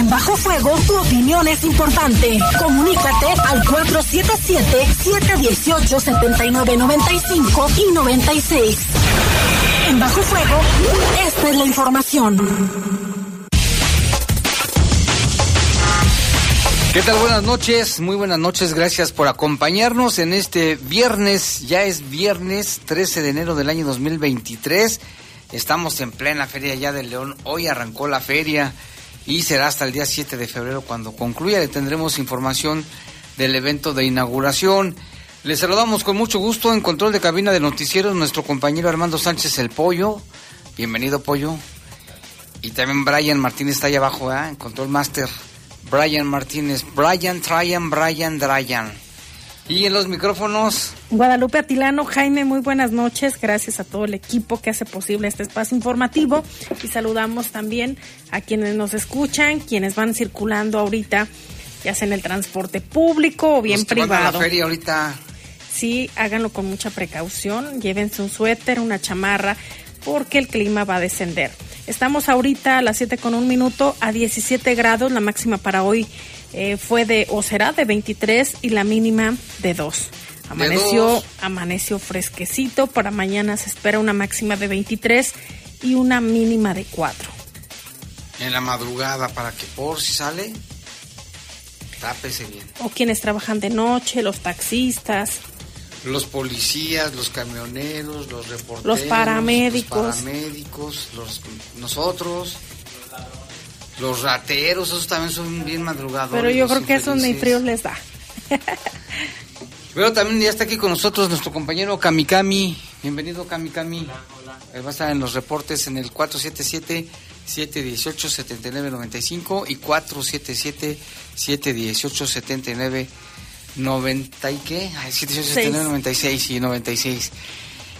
En Bajo Fuego, tu opinión es importante. Comunícate al 477-718-7995 y 96. En Bajo Fuego, esta es la información. ¿Qué tal? Buenas noches, muy buenas noches, gracias por acompañarnos en este viernes, ya es viernes 13 de enero del año 2023, estamos en plena feria ya de León, hoy arrancó la feria y será hasta el día 7 de febrero cuando concluya, le tendremos información del evento de inauguración. Les saludamos con mucho gusto en control de cabina de noticieros nuestro compañero Armando Sánchez el Pollo, bienvenido Pollo, y también Brian Martínez está ahí abajo, ¿eh? en control master. Brian Martínez, Brian, Tryan, Brian, Dryan. Y en los micrófonos. Guadalupe Atilano, Jaime, muy buenas noches. Gracias a todo el equipo que hace posible este espacio informativo. Y saludamos también a quienes nos escuchan, quienes van circulando ahorita, ya sea en el transporte público o bien privado. Van a la feria ahorita. Sí, háganlo con mucha precaución. Llévense un suéter, una chamarra, porque el clima va a descender. Estamos ahorita a las 7 con un minuto a 17 grados. La máxima para hoy eh, fue de, o será de 23 y la mínima de 2. Amaneció, amaneció fresquecito. Para mañana se espera una máxima de 23 y una mínima de 4. En la madrugada, para que por si sale, tápese bien. O quienes trabajan de noche, los taxistas los policías, los camioneros, los reporteros, los paramédicos, los paramédicos, los, nosotros, los rateros, esos también son bien madrugados. Pero yo creo que eso ni frío les da. Pero también ya está aquí con nosotros nuestro compañero Kamikami. Bienvenido Kamikami. Él va a estar en los reportes en el 477 718 7995 y 477 718 79 90 y qué? Ay, 96 y 96.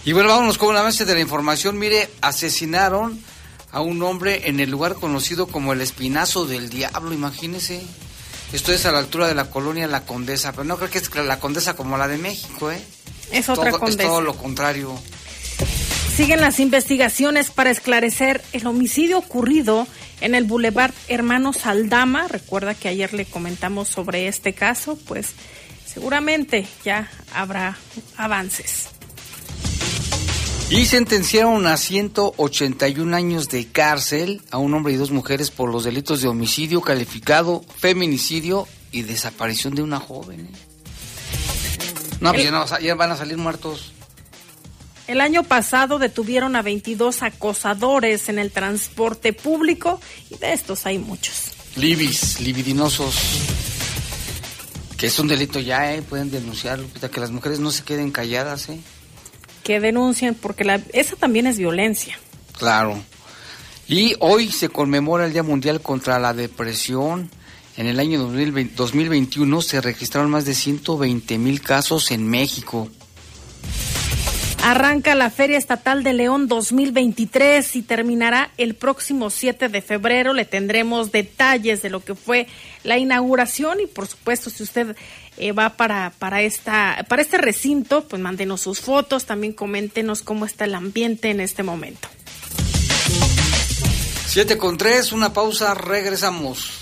Y bueno, vámonos con la base de la información. Mire, asesinaron a un hombre en el lugar conocido como el Espinazo del Diablo, imagínese. Esto es a la altura de la colonia La Condesa, pero no creo que es la Condesa como la de México, ¿eh? Es otra Condesa. Es todo lo contrario. Siguen las investigaciones para esclarecer el homicidio ocurrido en el Boulevard Hermanos Aldama. Recuerda que ayer le comentamos sobre este caso, pues seguramente ya habrá avances. Y sentenciaron a 181 años de cárcel a un hombre y dos mujeres por los delitos de homicidio calificado, feminicidio y desaparición de una joven. ¿eh? No, pues ya, van a salir muertos. El año pasado detuvieron a 22 acosadores en el transporte público y de estos hay muchos. Libis, libidinosos que es un delito ya, ¿eh? Pueden denunciarlo, que las mujeres no se queden calladas, ¿eh? Que denuncien, porque la, esa también es violencia. Claro. Y hoy se conmemora el Día Mundial contra la Depresión. En el año 2021 se registraron más de 120 mil casos en México. Arranca la Feria Estatal de León 2023 y terminará el próximo 7 de febrero. Le tendremos detalles de lo que fue la inauguración y por supuesto si usted eh, va para, para, esta, para este recinto, pues mándenos sus fotos, también coméntenos cómo está el ambiente en este momento. 7 con 3, una pausa, regresamos.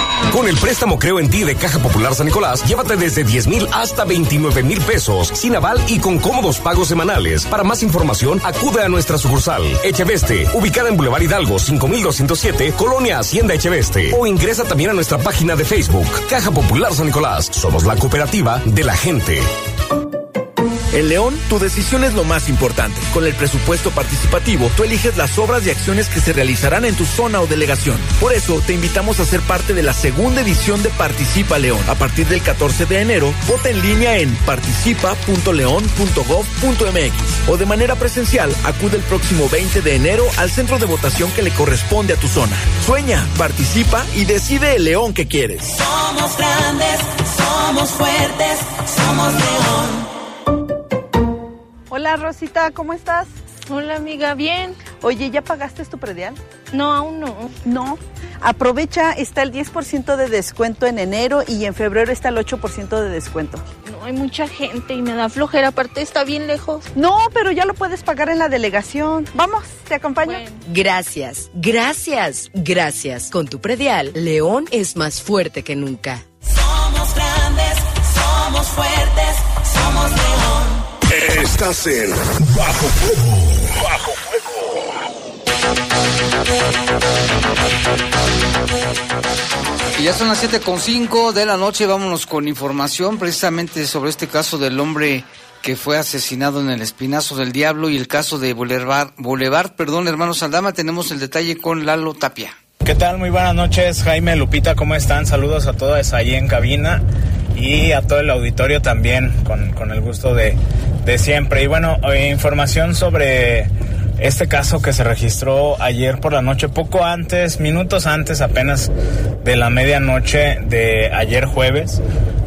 Con el préstamo Creo en ti de Caja Popular San Nicolás, llévate desde 10 mil hasta 29 mil pesos, sin aval y con cómodos pagos semanales. Para más información, acude a nuestra sucursal, Echeveste, ubicada en Boulevard Hidalgo 5207, Colonia Hacienda Echeveste. O ingresa también a nuestra página de Facebook, Caja Popular San Nicolás. Somos la cooperativa de la gente. En León, tu decisión es lo más importante. Con el presupuesto participativo, tú eliges las obras y acciones que se realizarán en tu zona o delegación. Por eso, te invitamos a ser parte de la segunda edición de Participa León. A partir del 14 de enero, vota en línea en participa.león.gov.mx o de manera presencial, acude el próximo 20 de enero al centro de votación que le corresponde a tu zona. Sueña, participa y decide el León que quieres. Somos grandes, somos fuertes, somos León. Hola Rosita, ¿cómo estás? Hola amiga, bien. Oye, ¿ya pagaste tu predial? No, aún no. No. Aprovecha, está el 10% de descuento en enero y en febrero está el 8% de descuento. No, hay mucha gente y me da flojera, aparte está bien lejos. No, pero ya lo puedes pagar en la delegación. Vamos, te acompaño. Bueno. Gracias, gracias, gracias. Con tu predial, León es más fuerte que nunca. Somos grandes, somos fuertes, somos león. Estás en Bajo Fuego. Bajo Y ya son las 7.5 de la noche, vámonos con información precisamente sobre este caso del hombre que fue asesinado en el Espinazo del Diablo y el caso de Boulevard, Boulevard perdón, hermano Saldama, tenemos el detalle con Lalo Tapia. ¿Qué tal? Muy buenas noches, Jaime, Lupita, ¿cómo están? Saludos a todos ahí en cabina y a todo el auditorio también, con, con el gusto de, de siempre. Y bueno, eh, información sobre este caso que se registró ayer por la noche, poco antes, minutos antes apenas de la medianoche de ayer jueves,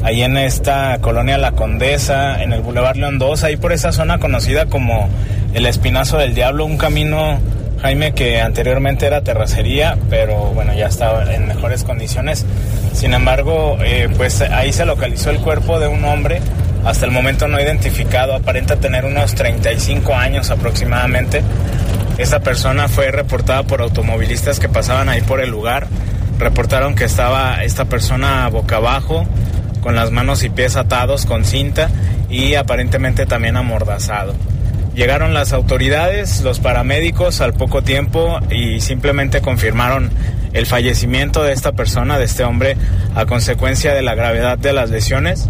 ahí en esta colonia La Condesa, en el Boulevard León 2, ahí por esa zona conocida como el Espinazo del Diablo, un camino, Jaime, que anteriormente era terracería, pero bueno, ya estaba en mejores condiciones. Sin embargo, eh, pues ahí se localizó el cuerpo de un hombre hasta el momento no identificado, aparenta tener unos 35 años aproximadamente. Esta persona fue reportada por automovilistas que pasaban ahí por el lugar. Reportaron que estaba esta persona boca abajo, con las manos y pies atados con cinta y aparentemente también amordazado. Llegaron las autoridades, los paramédicos al poco tiempo y simplemente confirmaron el fallecimiento de esta persona, de este hombre, a consecuencia de la gravedad de las lesiones.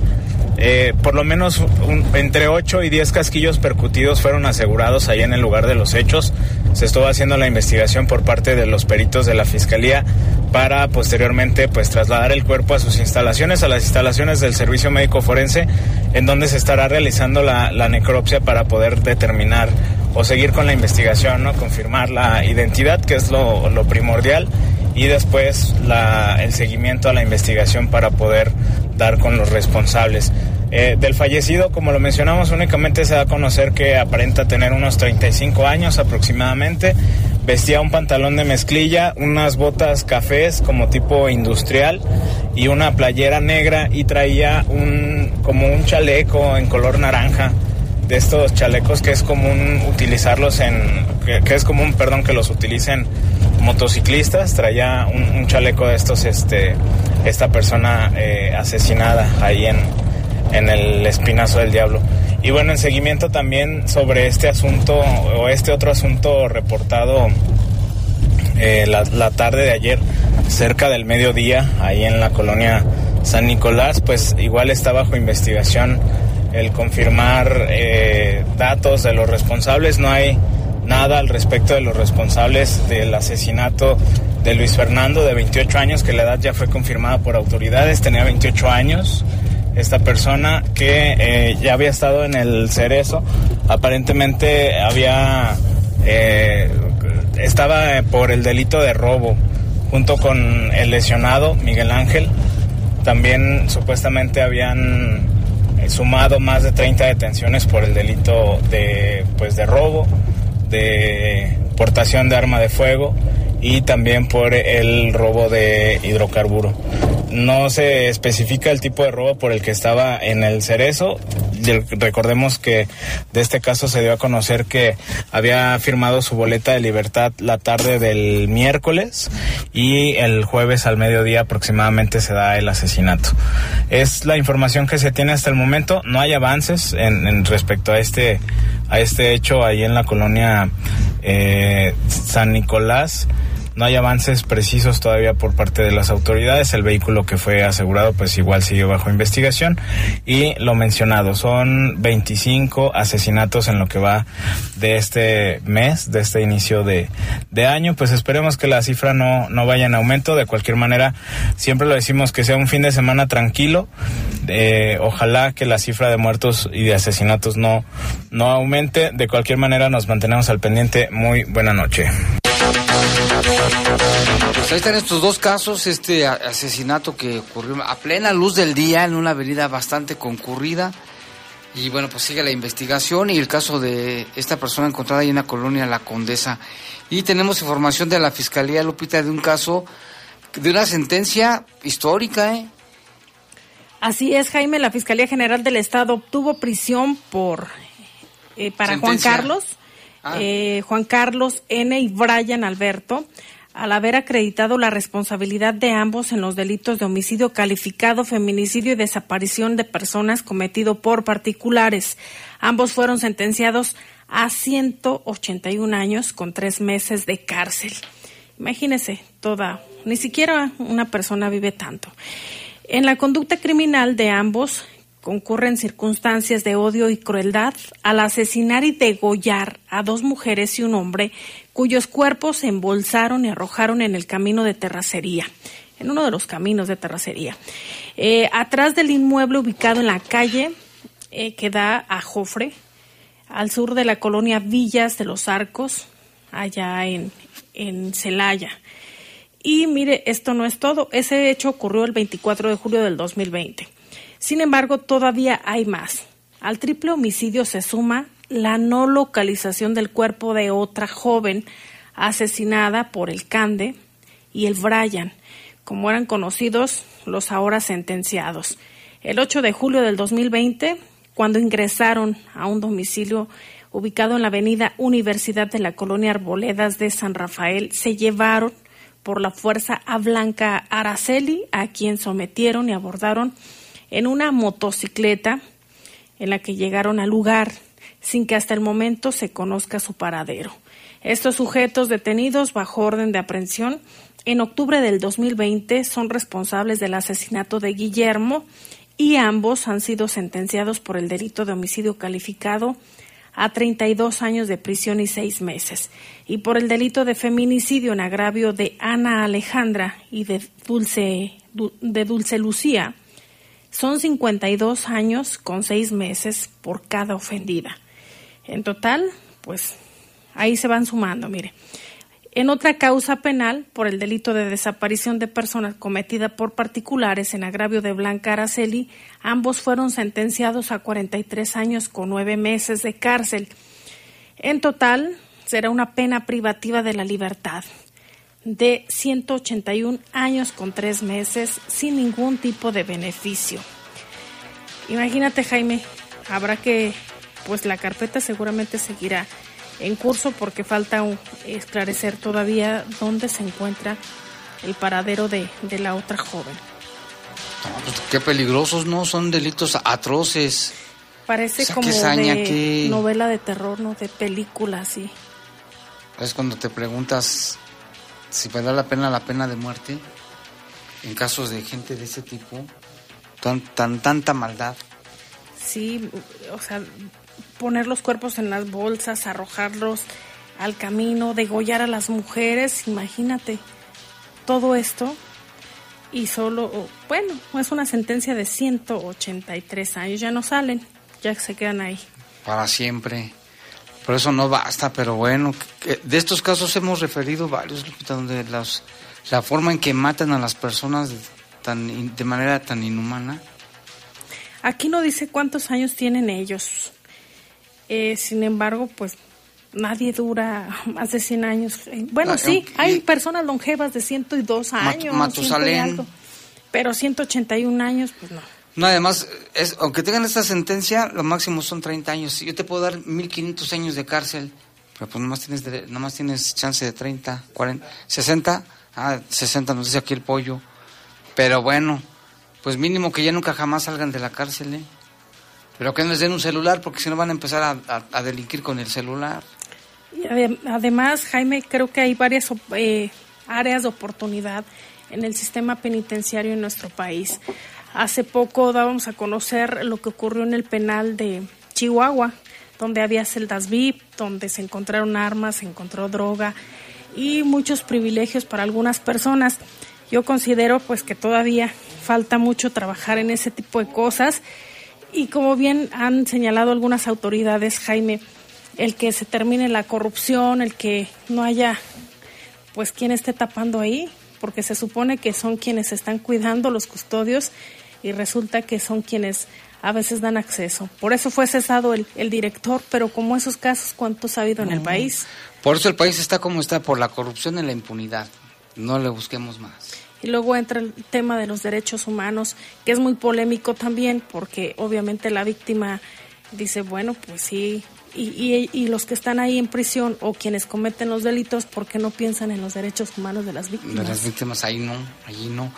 Eh, por lo menos entre 8 y 10 casquillos percutidos fueron asegurados ahí en el lugar de los hechos. Se estuvo haciendo la investigación por parte de los peritos de la fiscalía para posteriormente pues trasladar el cuerpo a sus instalaciones, a las instalaciones del servicio médico forense, en donde se estará realizando la, necropsia para poder determinar o seguir con la investigación, ¿no? confirmar la identidad, que es lo primordial, y después la, el seguimiento a la investigación para poder dar con los responsables. Eh, del fallecido, como lo mencionamos, únicamente se da a conocer que aparenta tener unos 35 años aproximadamente. Vestía un pantalón de mezclilla, unas botas cafés como tipo industrial y una playera negra y traía un como un chaleco en color naranja de estos chalecos que es común utilizarlos en que, que es común perdón que los utilicen motociclistas traía un, un chaleco de estos este esta persona eh, asesinada ahí en, en el espinazo del diablo. Y bueno en seguimiento también sobre este asunto o este otro asunto reportado eh, la, la tarde de ayer cerca del mediodía ahí en la colonia San Nicolás pues igual está bajo investigación el confirmar eh, datos de los responsables. No hay nada al respecto de los responsables del asesinato de Luis Fernando de 28 años que la edad ya fue confirmada por autoridades. Tenía 28 años. Esta persona que eh, ya había estado en el cerezo aparentemente había eh, estaba por el delito de robo junto con el lesionado Miguel Ángel. También supuestamente habían eh, sumado más de 30 detenciones por el delito de pues de robo, de portación de arma de fuego y también por el robo de hidrocarburo. No se especifica el tipo de robo por el que estaba en el cerezo. Recordemos que de este caso se dio a conocer que había firmado su boleta de libertad la tarde del miércoles y el jueves al mediodía aproximadamente se da el asesinato. Es la información que se tiene hasta el momento. No hay avances en respecto a este a este hecho ahí en la colonia eh, San Nicolás. No hay avances precisos todavía por parte de las autoridades. El vehículo que fue asegurado pues igual sigue bajo investigación. Y lo mencionado, son 25 asesinatos en lo que va de este mes, de este inicio de, de año. Pues esperemos que la cifra no, no vaya en aumento. De cualquier manera, siempre lo decimos que sea un fin de semana tranquilo. Eh, ojalá que la cifra de muertos y de asesinatos no, no aumente. De cualquier manera nos mantenemos al pendiente. Muy buena noche. Pues ahí están estos dos casos, este asesinato que ocurrió a plena luz del día en una avenida bastante concurrida. Y bueno, pues sigue la investigación y el caso de esta persona encontrada ahí en la colonia La Condesa. Y tenemos información de la Fiscalía Lupita de un caso, de una sentencia histórica, ¿eh? Así es, Jaime, la Fiscalía General del Estado obtuvo prisión por eh, para Juan. Carlos, Ah. eh, Juan Carlos N. y Brian Alberto, al haber acreditado la responsabilidad de ambos en los delitos de homicidio calificado, feminicidio y desaparición de personas cometido por particulares. Ambos fueron sentenciados a 181 años con tres meses de cárcel. Imagínese, toda, ni siquiera una persona vive tanto. En la conducta criminal de ambos concurren circunstancias de odio y crueldad al asesinar y degollar a dos mujeres y un hombre cuyos cuerpos se embolsaron y arrojaron en el camino de terracería, en uno de los caminos de terracería. Eh, atrás del inmueble ubicado en la calle eh, que da a Jofre, al sur de la colonia Villas de los Arcos, allá en, en Celaya. Y mire, esto no es todo. Ese hecho ocurrió el 24 de julio del 2020. Sin embargo, todavía hay más. Al triple homicidio se suma la no localización del cuerpo de otra joven asesinada por el Cande y el Brian, como eran conocidos los ahora sentenciados. El 8 de julio del 2020, cuando ingresaron a un domicilio ubicado en la avenida Universidad de la colonia Arboledas de San Rafael, se llevaron por la fuerza a Blanca Araceli, a quien sometieron y abordaron en una motocicleta en la que llegaron al lugar sin que hasta el momento se conozca su paradero. Estos sujetos detenidos bajo orden de aprehensión en octubre del 2020 son responsables del asesinato de Guillermo y ambos han sido sentenciados por el delito de homicidio calificado a 32 años de prisión y seis meses, y por el delito de feminicidio en agravio de Ana Alejandra y de Dulce, de Dulce Lucía, son 52 años con seis meses por cada ofendida. En total, pues ahí se van sumando, mire. En otra causa penal, por el delito de desaparición de personas cometida por particulares en agravio de Blanca Araceli, ambos fueron sentenciados a 43 años con nueve meses de cárcel. En total, será una pena privativa de la libertad de 181 años con tres meses sin ningún tipo de beneficio. Imagínate, Jaime, habrá que, pues la carpeta seguramente seguirá en curso porque falta esclarecer todavía dónde se encuentra el paradero de, de la otra joven. No, pues, qué peligrosos, ¿no? Son delitos atroces. Parece O sea, como saña, de qué- novela de terror, ¿no? De película, sí. Es cuando te preguntas si vale la pena la pena de muerte en casos de gente de ese tipo, tan, tan tanta maldad. Sí, o sea, poner los cuerpos en las bolsas, arrojarlos al camino, degollar a las mujeres, imagínate todo esto. Y solo, bueno, es una sentencia de 183 años, ya no salen, ya se quedan ahí. para siempre. Por eso no basta, pero bueno, que- de estos casos hemos referido varios, donde las, la forma en que matan a las personas de, tan, in- de manera tan inhumana. Aquí no dice cuántos años tienen ellos. Eh, sin embargo, pues nadie dura más de 100 años. Eh, Bueno, sí, hay personas longevas de 102 Mat- años. 100 y Matusalén. algo. Pero 181 años, pues no. No, además, es, aunque tengan esta sentencia, lo máximo son 30 años. Yo te puedo dar 1500 años de cárcel, pero pues nomás tienes, dere- nomás tienes chance de 30, 40, 60. Ah, 60 nos dice aquí el pollo. Pero bueno, pues mínimo que ya nunca jamás salgan de la cárcel, ¿eh? Pero que no les den un celular, porque si no van a empezar a, a- delinquir con el celular. Además, Jaime, creo que hay varias eh, áreas de oportunidad en el sistema penitenciario en nuestro país. Hace poco dábamos a conocer lo que ocurrió en el penal de Chihuahua, donde había celdas VIP, donde se encontraron armas, se encontró droga y muchos privilegios para algunas personas. Yo considero pues que todavía falta mucho trabajar en ese tipo de cosas y como bien han señalado algunas autoridades, Jaime, el que se termine la corrupción, el que no haya pues quien esté tapando ahí, porque se supone que son quienes están cuidando los custodios y resulta que son quienes a veces dan acceso. Por eso fue cesado el, el director, pero como esos casos, ¿cuántos ha habido en el país? Por eso el país está como está, por la corrupción y la impunidad. No le busquemos más. Y luego entra el tema de los derechos humanos, que es muy polémico también, porque obviamente la víctima dice, bueno, pues sí, y, y, y los que están ahí en prisión o quienes cometen los delitos, ¿por qué no piensan en los derechos humanos de las víctimas? De las víctimas, ahí no, allí no.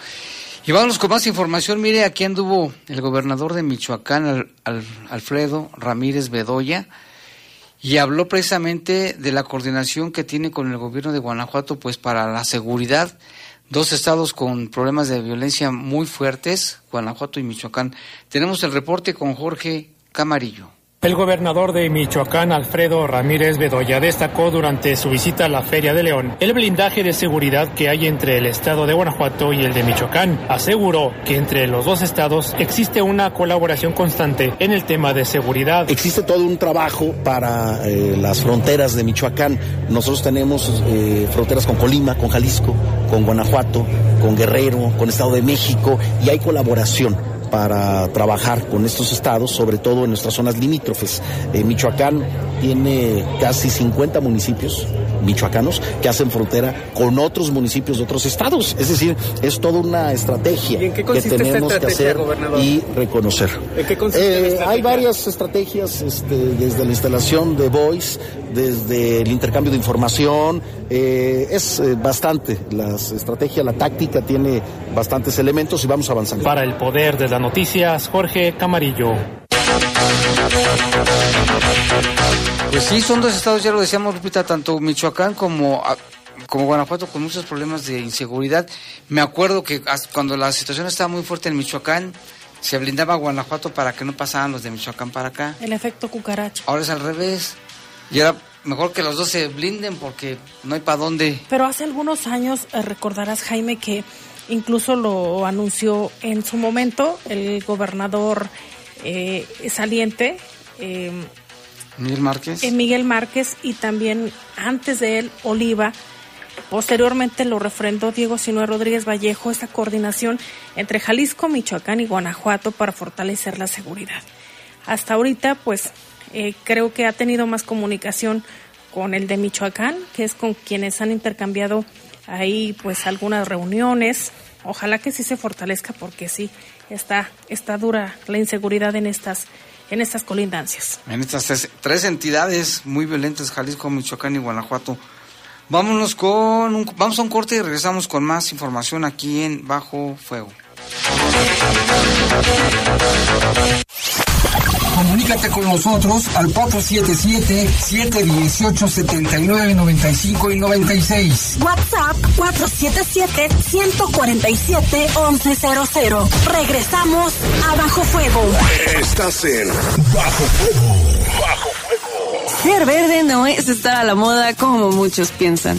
Y vamos con más información. Mire, aquí anduvo el gobernador de Michoacán, Al- Al- Alfredo Ramírez Bedoya, y habló precisamente de la coordinación que tiene con el gobierno de Guanajuato, pues para la seguridad. Dos estados con problemas de violencia muy fuertes, Guanajuato y Michoacán. Tenemos el reporte con Jorge Camarillo. El gobernador de Michoacán, Alfredo Ramírez Bedoya, destacó durante su visita a la Feria de León el blindaje de seguridad que hay entre el estado de Guanajuato y el de Michoacán. Aseguró que entre los dos estados existe una colaboración constante en el tema de seguridad. Existe todo un trabajo para eh, las fronteras de Michoacán. Nosotros tenemos eh, fronteras con Colima, con Jalisco, con Guanajuato, con Guerrero, con Estado de México y hay colaboración para trabajar con estos estados, sobre todo en nuestras zonas limítrofes. Eh, Michoacán tiene casi 50 municipios michoacanos que hacen frontera con otros municipios de otros estados. Es decir, es toda una estrategia ¿Y en qué que tenemos que hacer gobernador? y reconocer. ¿En qué consiste Eh, hay varias estrategias, este, desde la instalación de voice, desde el intercambio de información, eh, es eh, bastante. La estrategia, la táctica tiene bastantes elementos y vamos avanzando. Para el poder de las noticias, Jorge Camarillo. Pues sí, son dos estados, ya lo decíamos, Lupita, tanto Michoacán como, ah, como Guanajuato con muchos problemas de inseguridad. Me acuerdo que cuando la situación estaba muy fuerte en Michoacán, se blindaba Guanajuato para que no pasaran los de Michoacán para acá. El efecto cucaracha. Ahora es al revés. Y era mejor que los dos se blinden porque no hay para dónde. Pero hace algunos años eh, recordarás, Jaime, que incluso lo anunció en su momento el gobernador eh, saliente, eh, Miguel Márquez. eh, Miguel Márquez, y también antes de él, Oliva. Posteriormente lo refrendó Diego Sinue Rodríguez Vallejo, esta coordinación entre Jalisco, Michoacán y Guanajuato para fortalecer la seguridad. Hasta ahorita, pues eh, creo que ha tenido más comunicación con el de Michoacán, que es con quienes han intercambiado ahí pues algunas reuniones. Ojalá que sí se fortalezca porque sí está está dura la inseguridad en estas en estas colindancias. En estas tres, entidades muy violentas, Jalisco, Michoacán y Guanajuato. Vámonos con un, vamos a un corte y regresamos con más información aquí en Bajo Fuego. Comunícate con nosotros al 477-718-7995 y 96. WhatsApp 477-147-1100. Regresamos a Bajo Fuego. Estás en Bajo Fuego. Bajo Fuego. Ser verde no es estar a la moda como muchos piensan.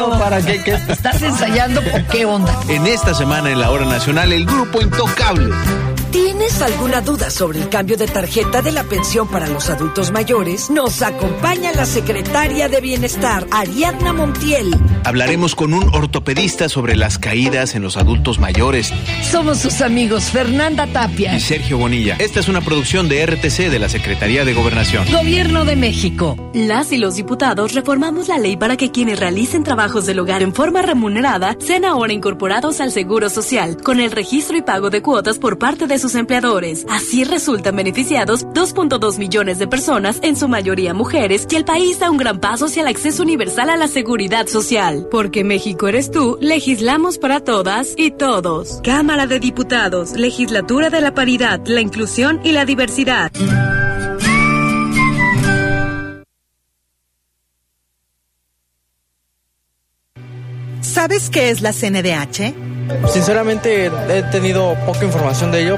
Para qué, qué? ¿Estás ensayando o qué onda? En esta semana en la hora nacional, el grupo Intocable. ¿Tienes alguna duda sobre el cambio de tarjeta de la pensión para los adultos mayores? Nos acompaña la secretaria de Bienestar, Ariadna Montiel. Hablaremos con un ortopedista sobre las caídas en los adultos mayores Somos sus amigos Fernanda Tapia. y Sergio Bonilla. Esta es una producción de RTC de la Secretaría de Gobernación. Gobierno de México. Las y los diputados reformamos la ley para que quienes realicen trabajos del hogar en forma remunerada sean ahora incorporados al Seguro Social, con el registro y pago de cuotas por parte de sus empleadores. Así resultan beneficiados 2.2 millones de personas, en su mayoría mujeres, y el país da un gran paso hacia el acceso universal a la seguridad social. Porque México eres tú, legislamos para todas y todos. Cámara de Diputados, Legislatura de la Paridad, la Inclusión y la Diversidad. ¿Sabes qué es la CNDH? Sinceramente he tenido poca información de ello.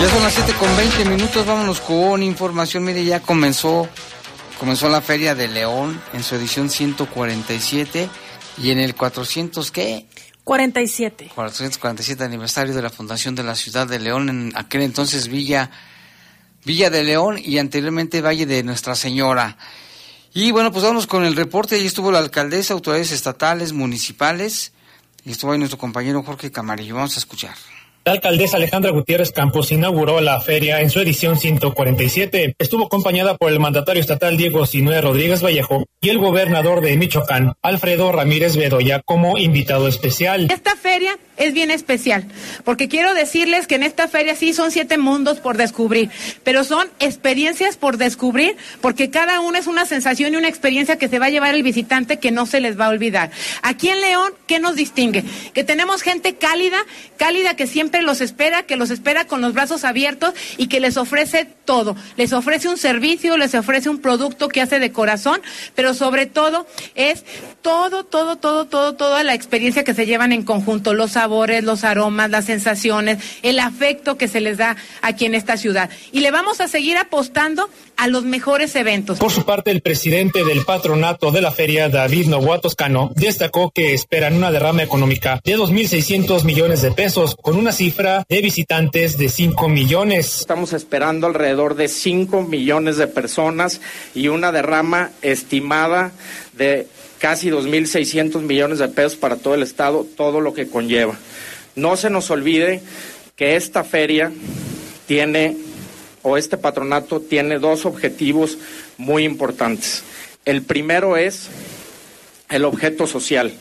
Ya son las 7 con 20 minutos, vámonos con información. Mire, ya comenzó, comenzó la Feria de León en su edición 147 y en el 400, ¿qué? 47. 447 aniversario de la fundación de la ciudad de León, en aquel entonces Villa, Villa de León y anteriormente Valle de Nuestra Señora. Y bueno, pues vamos con el reporte. Ahí estuvo la alcaldesa, autoridades estatales, municipales, y estuvo ahí nuestro compañero Jorge Camarillo. Vamos a escuchar. La alcaldesa Alejandra Gutiérrez Campos inauguró la feria en su edición 147. Estuvo acompañada por el mandatario estatal Diego Sinué Rodríguez Vallejo y el gobernador de Michoacán, Alfredo Ramírez Bedoya, como invitado especial. Esta feria es bien especial, porque quiero decirles que en esta feria sí son siete mundos por descubrir, pero son experiencias por descubrir, porque cada una es una sensación y una experiencia que se va a llevar el visitante que no se les va a olvidar. Aquí en León, ¿qué nos distingue? Que tenemos gente cálida, cálida que siempre los espera, que los espera con los brazos abiertos y que les ofrece todo. Les ofrece un servicio, les ofrece un producto que hace de corazón, pero sobre todo es todo, todo, todo, todo, toda la experiencia que se llevan en conjunto, los sabores, los aromas, las sensaciones, el afecto que se les da aquí en esta ciudad. Y le vamos a seguir apostando a los mejores eventos. Por su parte, el presidente del patronato de la feria, David Novoa Toscano, destacó que esperan una derrama económica de 2.600 millones de pesos, con una cifra de visitantes de 5 millones. Estamos esperando alrededor de 5 millones de personas y una derrama estimada de casi 2.600 millones de pesos para todo el estado, todo lo que conlleva. No se nos olvide que esta feria tiene, o este patronato tiene dos objetivos muy importantes. El primero es el objeto social.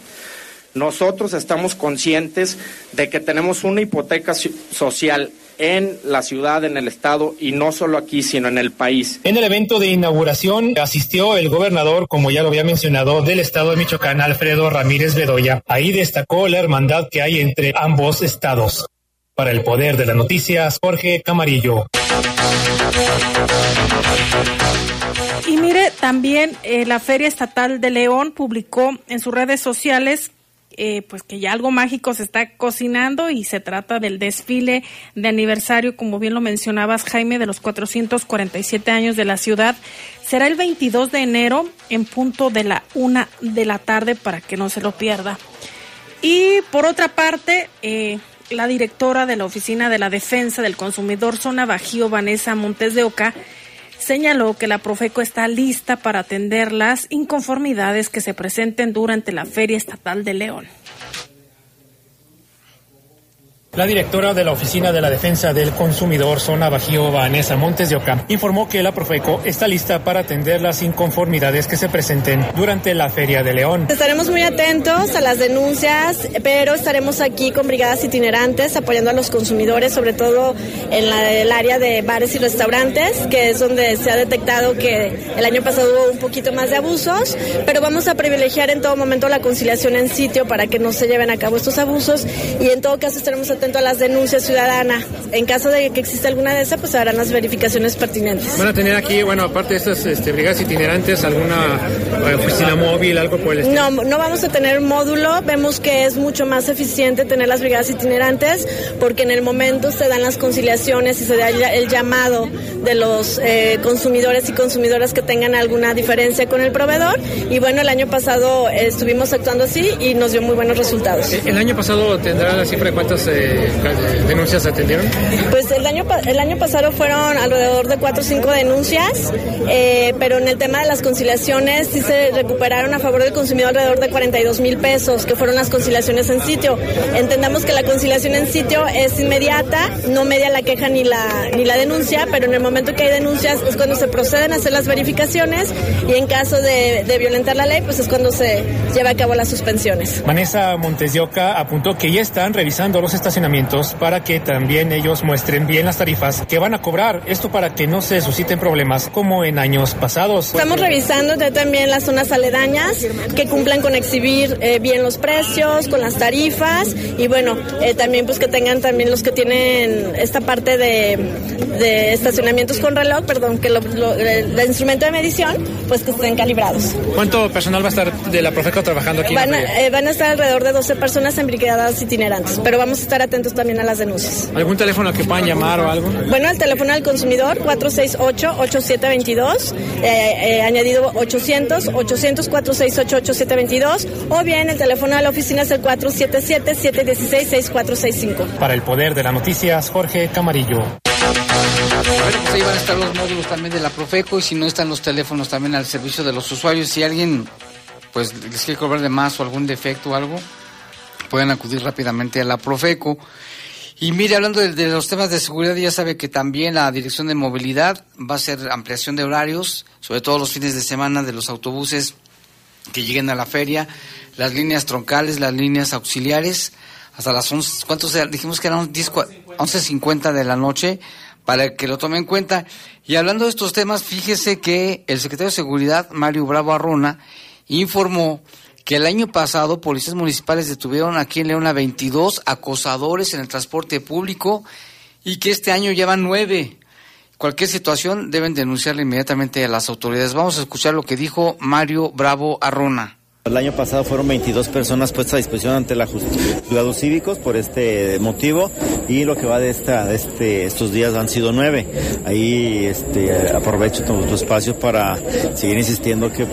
Nosotros estamos conscientes de que tenemos una hipoteca social en la ciudad, en el estado y no solo aquí, sino en el país. En el evento de inauguración asistió el gobernador, como ya lo había mencionado, del estado de Michoacán, Alfredo Ramírez Bedoya. Ahí destacó la hermandad que hay entre ambos estados. Para el poder de las noticias, Jorge Camarillo. Y mire, también eh, la Feria Estatal de León publicó en sus redes sociales eh, pues que ya algo mágico se está cocinando y se trata del desfile de aniversario, como bien lo mencionabas, Jaime, de los 447 años de la ciudad. Será el 22 de enero en punto de la una de la tarde para que no se lo pierda. Y por otra parte, eh, la directora de la Oficina de la Defensa del Consumidor Zona Bajío, Vanessa Montes de Oca, señaló que la Profeco está lista para atender las inconformidades que se presenten durante la Feria Estatal de León. La directora de la Oficina de la Defensa del Consumidor, Zona Bajío, Vanessa Montes de Oca, informó que la Profeco está lista para atender las inconformidades que se presenten durante la Feria de León. Estaremos muy atentos a las denuncias, pero estaremos aquí con brigadas itinerantes apoyando a los consumidores, sobre todo en la, el área de bares y restaurantes, que es donde se ha detectado que el año pasado hubo un poquito más de abusos, pero vamos a privilegiar en todo momento la conciliación en sitio para que no se lleven a cabo estos abusos y en todo caso estaremos atentos a las denuncias ciudadanas. En caso de que exista alguna de esas, pues harán las verificaciones pertinentes. ¿Van a tener aquí, bueno, aparte de estas este, brigadas itinerantes, alguna eh, oficina móvil, algo por el estilo? No, no vamos a tener módulo. Vemos que es mucho más eficiente tener las brigadas itinerantes porque en el momento se dan las conciliaciones y se da el llamado de los eh, consumidores y consumidoras que tengan alguna diferencia con el proveedor. Y bueno, el año pasado eh, estuvimos actuando así y nos dio muy buenos resultados. ¿El año pasado tendrá la cifra de cuántas... Eh denuncias atendieron? Pues el año, el año pasado fueron alrededor de 4 o 5 denuncias, eh, pero en el tema de las conciliaciones sí se recuperaron a favor del consumidor alrededor de 42 mil pesos, que fueron las conciliaciones en sitio. Entendamos que la conciliación en sitio es inmediata, no media la queja ni la, ni la denuncia, pero en el momento que hay denuncias es cuando se proceden a hacer las verificaciones y en caso de, de violentar la ley, pues es cuando se lleva a cabo las suspensiones. Vanessa Montes de Oca apuntó que ya están revisando los estacionamientos para que también ellos muestren bien las tarifas que van a cobrar. Esto para que no se susciten problemas como en años pasados. Estamos revisando también las zonas aledañas que cumplan con exhibir eh, bien los precios, con las tarifas y bueno, eh, también pues que tengan también los que tienen esta parte de, de estacionamientos con reloj, perdón, que lo, el instrumento de medición, pues que estén calibrados. ¿Cuánto personal va a estar de la Profeco trabajando aquí? Van, eh, van a estar alrededor de 12 personas en brigadas itinerantes, pero vamos a estar atentos también a las denuncias. ¿Algún teléfono al que puedan llamar o algo? Bueno, el teléfono del consumidor 468-8722, eh, eh, añadido 800, 800 468 8722 o bien el teléfono de la oficina es el 477-716-6465. Para el poder de las noticias, Jorge Camarillo. Bueno, pues ahí van a estar los módulos también de la Profeco y si no están los teléfonos también al servicio de los usuarios. Si alguien pues les quiere cobrar de más o algún defecto o algo, pueden acudir rápidamente a la Profeco. Y mire, hablando de, los temas de seguridad, ya sabe que también la Dirección de Movilidad va a hacer ampliación de horarios, sobre todo los fines de semana de los autobuses que lleguen a la feria, las líneas troncales, las líneas auxiliares, hasta las 11, ¿cuántos Dijimos que eran 11.50 de la noche, para que lo tomen en cuenta. Y hablando de estos temas, fíjese que el secretario de Seguridad, Mario Bravo Arrona, informó que el año pasado policías municipales detuvieron aquí en León a 22 acosadores en el transporte público y que este año llevan nueve. Cualquier situación deben denunciarla inmediatamente a las autoridades. Vamos a escuchar lo que dijo Mario Bravo Arrona. El año pasado fueron 22 personas puestas a disposición ante la juzgados cívicos por este motivo y lo que va de esta este estos días han sido nueve. Ahí este aprovecho tu, tu espacio para seguir insistiendo que,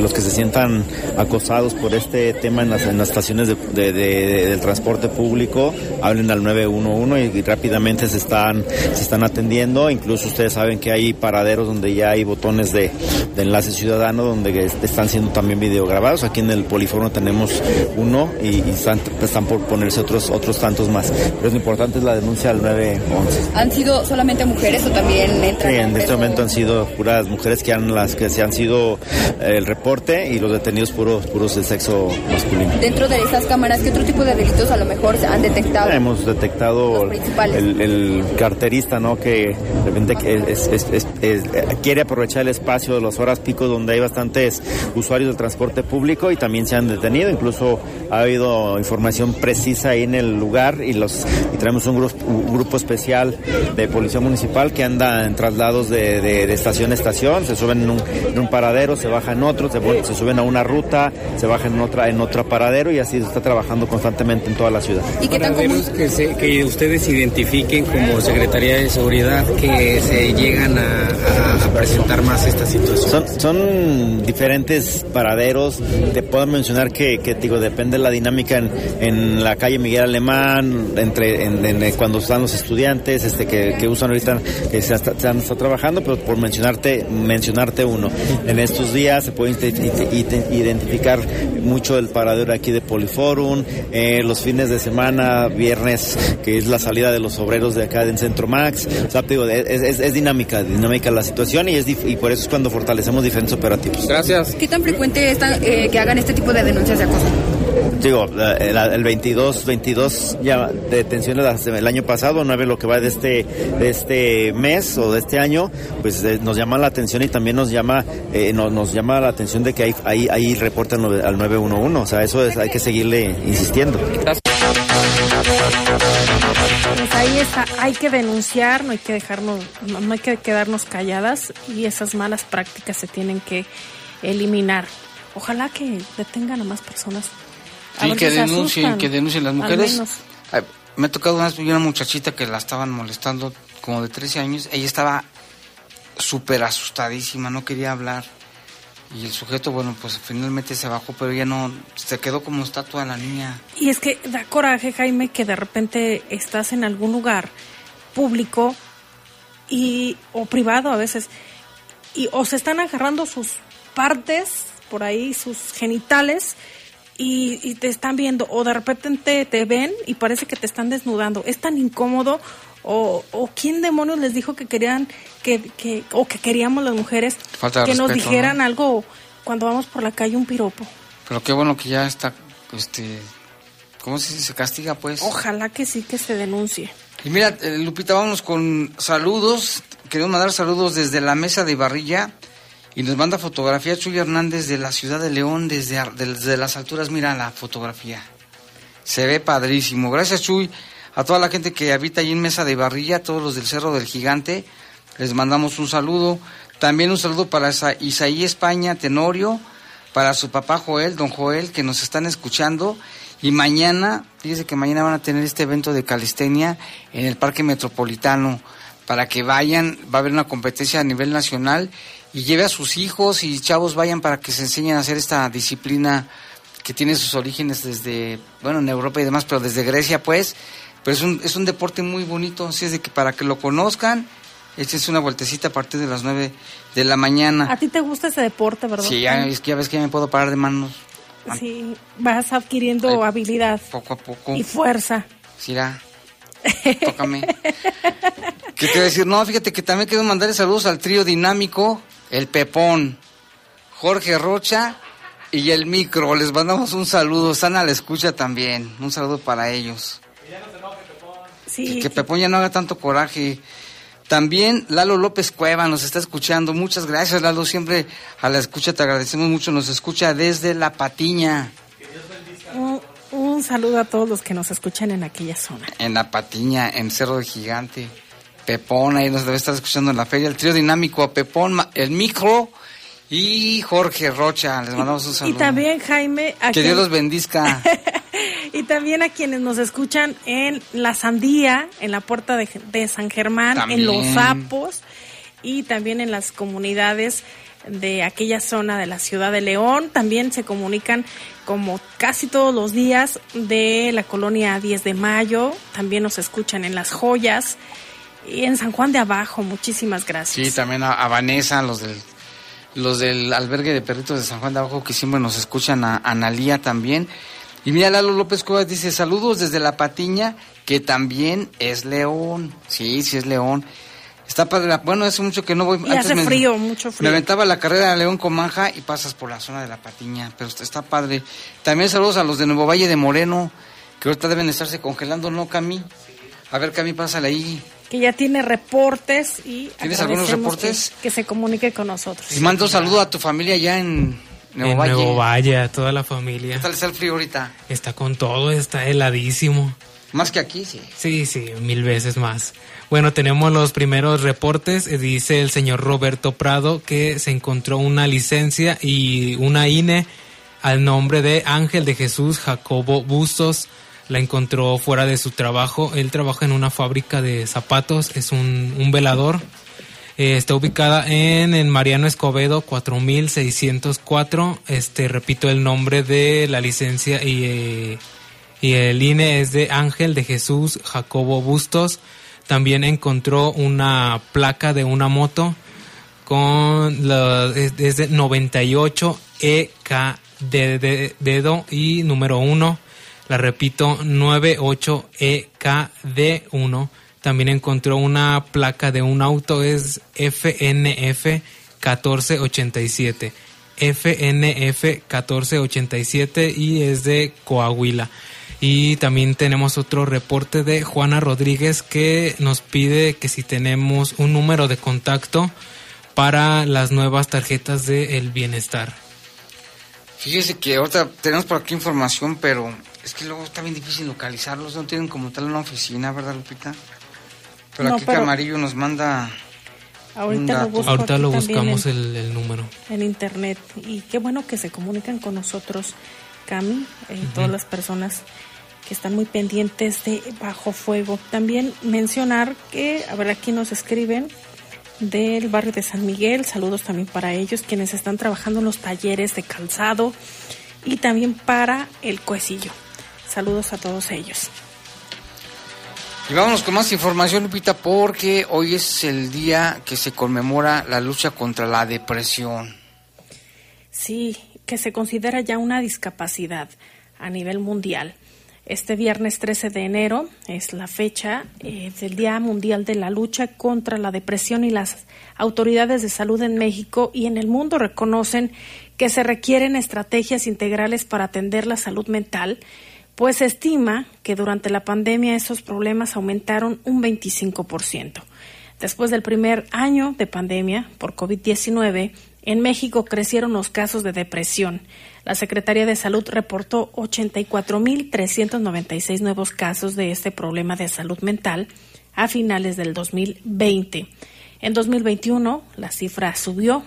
los que se sientan acosados por este tema en las, estaciones de, del transporte público hablen al 911 y, rápidamente se están se están atendiendo. Incluso ustedes saben que hay paraderos donde ya hay botones de, de enlace ciudadano donde están siendo también videograbados. Aquí en el Polifono tenemos uno y, y están, están, por ponerse otros otros tantos más. Pero lo importante es la denuncia al 911. ¿Han sido solamente mujeres o también entran? Sí, en este momento han sido puras mujeres que han las que se han sido eh, el reporte y los detenidos puros puros de sexo masculino. Dentro de esas cámaras, ¿qué otro tipo de delitos a lo mejor se han detectado? Hemos detectado el, el, carterista, ¿no? Que de repente es, es, es, quiere aprovechar el espacio de las horas pico donde hay bastantes usuarios del transporte transporte público y también se han detenido. Incluso ha habido información precisa ahí en el lugar y los y traemos un grupo, un grupo especial de policía municipal que anda en traslados de, de, de estación a estación, se suben en un, en un, paradero, se bajan en otro, se, se, suben a una ruta, se bajan en otra en otro paradero y así se está trabajando constantemente en toda la ciudad. ¿Y qué tan común? que, se, que ustedes identifiquen como Secretaría de Seguridad que se llegan a, a, a presentar más esta situación. Son, son diferentes paraderos te puedo mencionar que, que digo, depende de la dinámica en, en, la calle Miguel Alemán, entre en, en, cuando están los estudiantes, este que, que usan ahorita, que se, está, se han estado trabajando, pero por mencionarte, mencionarte uno. En estos días se puede identificar mucho el paradero aquí de Poliforum, eh, los fines de semana, viernes, que es la salida de los obreros de acá en Centro Max. O sea, digo, es, es, es, dinámica, dinámica la situación y, es, y por eso es cuando fortalecemos diferentes operativos. Gracias. ¿Qué tan frecuente están, eh, que hagan este tipo de denuncias de acoso? Digo, la, el 22, 22 ya detenciones el año pasado, nueve lo que va de este, de este mes o de este año, pues eh, nos llama la atención y también nos llama, eh, nos, nos, llama la atención de que hay, ahí, ahí reportan al 911, o sea, eso es, hay que seguirle insistiendo. Pues ahí está, hay que denunciar, no hay que dejarnos, no, no hay que quedarnos calladas y esas malas prácticas se tienen que eliminar. Ojalá que detengan a más personas. A sí, que denuncien, que denuncien las mujeres. Ay, me ha tocado una, una muchachita que la estaban molestando como de 13 años. Ella estaba súper asustadísima, no quería hablar. y el sujeto, bueno, pues finalmente se bajó, pero ya no, se quedó como estatua la niña. Y es que da coraje, Jaime, que de repente estás en algún lugar público y o privado a veces y o se están agarrando sus partes por ahí, sus genitales y, te están viendo o de repente te, ven y parece que te están desnudando. Es tan incómodo o, o quién demonios les dijo que querían que, que o que queríamos las mujeres que nos dijeran algo cuando vamos por la calle un piropo. Pero qué bueno que ya está este ¿cómo se se castiga pues? Ojalá que sí que se denuncie. Y mira, eh, Lupita, vámonos con saludos. Queremos mandar saludos desde la mesa de Barrilla y nos manda fotografía Chuy Hernández de la ciudad de León desde, desde las alturas. Mira la fotografía. Se ve padrísimo. Gracias Chuy. A toda la gente que habita allí en Mesa de Barrilla, todos los del Cerro del Gigante, les mandamos un saludo. También un saludo para Isaí España Tenorio, para su papá Joel, don Joel, que nos están escuchando. Y mañana, fíjese que mañana van a tener este evento de calistenia en el Parque Metropolitano para que vayan, va a haber una competencia a nivel nacional y lleve a sus hijos y chavos vayan para que se enseñen a hacer esta disciplina que tiene sus orígenes desde, bueno, en Europa y demás, pero desde Grecia pues, pero es un, es un deporte muy bonito, así es de que para que lo conozcan, échense una vueltecita a partir de las 9 de la mañana. ¿A ti te gusta ese deporte, verdad? Sí, ya, es que ya ves que ya me puedo parar de manos. Sí, vas adquiriendo habilidad. Poco a poco. Y fuerza. Sí, Tócame. ¿Qué te voy a decir? No, fíjate que también quiero mandarle saludos al trío dinámico el Pepón, Jorge Rocha y el Micro. Les mandamos un saludo, están a la escucha también. Un saludo para ellos. Que, que Pepón ya no haga tanto coraje. También Lalo López Cueva nos está escuchando. Muchas gracias, Lalo. Siempre a la escucha te agradecemos mucho. Nos escucha desde La Patiña. Un, un, saludo a todos los que nos escuchan en aquella zona. En La Patiña, en Cerro de Gigante. Pepón, ahí nos debe estar escuchando en la feria, el trío dinámico Pepón, el micro y Jorge Rocha. Les mandamos un saludo. Y también Jaime. que Dios los bendiga. y también a quienes nos escuchan en La Sandía, en la puerta de, San Germán, en Los Sapos y también en las comunidades de aquella zona de la ciudad de León. También se comunican como casi todos los días de la colonia 10 de Mayo. También nos escuchan en Las Joyas y en San Juan de Abajo, muchísimas gracias. Sí, también a, Vanessa, los del, los del albergue de perritos de San Juan de Abajo que siempre nos escuchan, a Analía también. Y mira, Lalo López Cuevas dice, saludos desde La Patiña, que también es León. Sí, sí es León. Está padre. Bueno, hace mucho que no voy. Y hace frío, mucho frío. Me aventaba la carrera de León con Manja y pasas por la zona de La Patiña, pero está padre. También saludos a los de Nuevo Valle de Moreno, que ahorita deben estarse congelando, ¿no, Cami? A ver, Cami, pásale ahí que ya tiene reportes y ¿Tienes algunos reportes? Que, se comunique con nosotros. Y mando un saludo a tu familia ya en Nuevo Valle. Nuevo Valle, a toda la familia. ¿Qué tal está el frío ahorita? Está con todo, está heladísimo. Más que aquí, sí. Sí, sí, mil veces más. Bueno, tenemos los primeros reportes. Eh, dice el señor Roberto Prado que se encontró una licencia y una INE al nombre de Ángel de Jesús Jacobo Bustos la encontró fuera de su trabajo. Él trabaja en una fábrica de zapatos, es un, velador. Eh, está ubicada en, en Mariano Escobedo 4604. Este, repito el nombre de la licencia y, eh, y el INE es de Ángel de Jesús Jacobo Bustos. También encontró una placa de una moto con la, es, de 98 EK de, dedo y número 1 la repito, 98EKD1. También encontró una placa de un auto, es FNF 1487. FNF 1487 y es de Coahuila. Y también tenemos otro reporte de Juana Rodríguez que nos pide que si tenemos un número de contacto para las nuevas tarjetas de El Bienestar. Fíjese que ahorita tenemos por aquí información, pero es que luego está bien difícil localizarlos, no tienen como tal una oficina, ¿verdad, Lupita? Pero aquí Camarillo nos manda. Ahorita lo, Ahorita lo buscamos el, número. En internet. Y qué bueno que se comunican con nosotros, Cami, eh, todas las personas que están muy pendientes de Bajo Fuego. También mencionar que, a ver, aquí nos escriben del barrio de San Miguel. Saludos también para ellos, quienes están trabajando en los talleres de calzado y también para el cuecillo. Saludos a todos ellos. Y vámonos con más información, Lupita, porque hoy es el día que se conmemora la lucha contra la depresión. Sí, que se considera ya una discapacidad a nivel mundial. Este viernes 13 de enero es la fecha eh, del Día Mundial de la Lucha contra la Depresión y las autoridades de salud en México y en el mundo reconocen que se requieren estrategias integrales para atender la salud mental, pues se estima que durante la pandemia esos problemas aumentaron un 25%. Después del primer año de pandemia por COVID-19, en México crecieron los casos de depresión. La Secretaría de Salud reportó 84.396 nuevos casos de este problema de salud mental a finales del 2020. En 2021 la cifra subió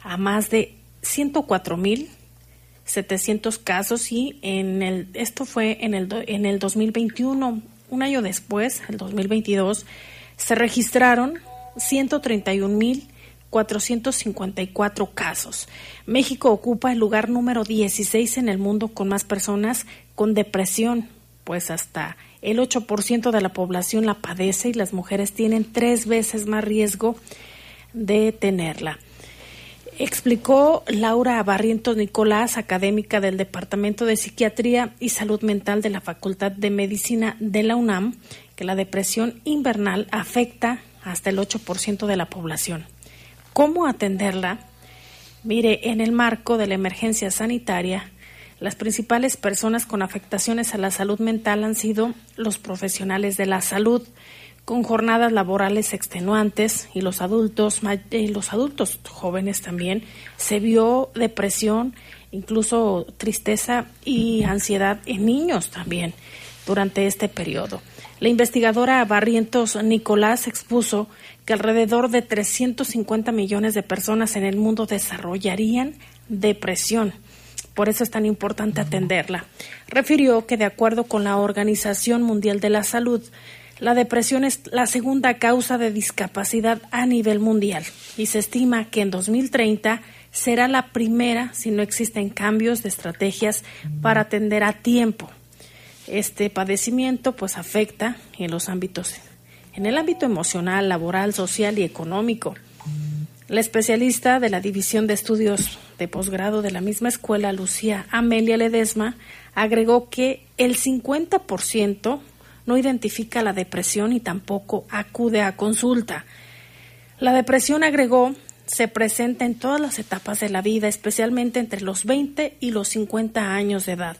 a más de 104.700 casos y en el esto fue en el en el 2021, un año después, el 2022 se registraron 131.000 454 casos. México ocupa el lugar número 16 en el mundo con más personas con depresión, pues hasta el 8% de la población la padece y las mujeres tienen tres veces más riesgo de tenerla. Explicó Laura Barrientos Nicolás, académica del Departamento de Psiquiatría y Salud Mental de la Facultad de Medicina de la UNAM, que la depresión invernal afecta hasta el 8% de la población. ¿Cómo atenderla? Mire, en el marco de la emergencia sanitaria, las principales personas con afectaciones a la salud mental han sido los profesionales de la salud, con jornadas laborales extenuantes y los adultos, los adultos jóvenes también, se vio depresión, incluso tristeza y ansiedad en niños también durante este periodo. La investigadora Barrientos Nicolás expuso que alrededor de 350 millones de personas en el mundo desarrollarían depresión. Por eso es tan importante atenderla. Refirió que de acuerdo con la Organización Mundial de la Salud, la depresión es la segunda causa de discapacidad a nivel mundial y se estima que en 2030 será la primera si no existen cambios de estrategias para atender a tiempo. Este padecimiento pues afecta en los ámbitos en el ámbito emocional, laboral, social y económico. La especialista de la División de Estudios de Posgrado de la misma escuela, Lucía Amelia Ledesma, agregó que el 50% no identifica la depresión y tampoco acude a consulta. La depresión, agregó, se presenta en todas las etapas de la vida, especialmente entre los 20 y los 50 años de edad.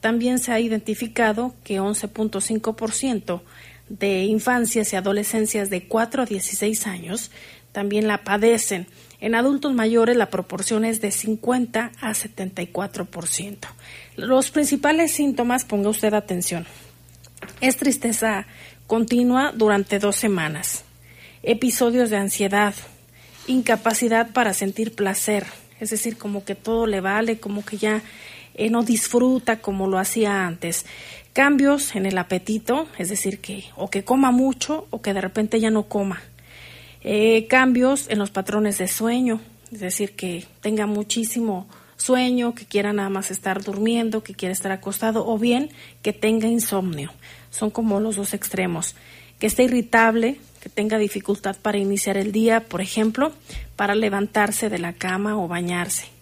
También se ha identificado que 11.5% de infancias y adolescencias de 4 a 16 años también la padecen. En adultos mayores la proporción es de 50 a 74%. Los principales síntomas, ponga usted atención, es tristeza continua durante dos semanas, episodios de ansiedad, incapacidad para sentir placer, es decir, como que todo le vale, como que ya eh, no disfruta como lo hacía antes, cambios en el apetito, es decir, que o que coma mucho o que de repente ya no coma. Eh, cambios en los patrones de sueño, es decir, que tenga muchísimo sueño, que quiera nada más estar durmiendo, que quiera estar acostado, o bien que tenga insomnio. Son como los dos extremos. Que esté irritable, que tenga dificultad para iniciar el día, por ejemplo, para levantarse de la cama o bañarse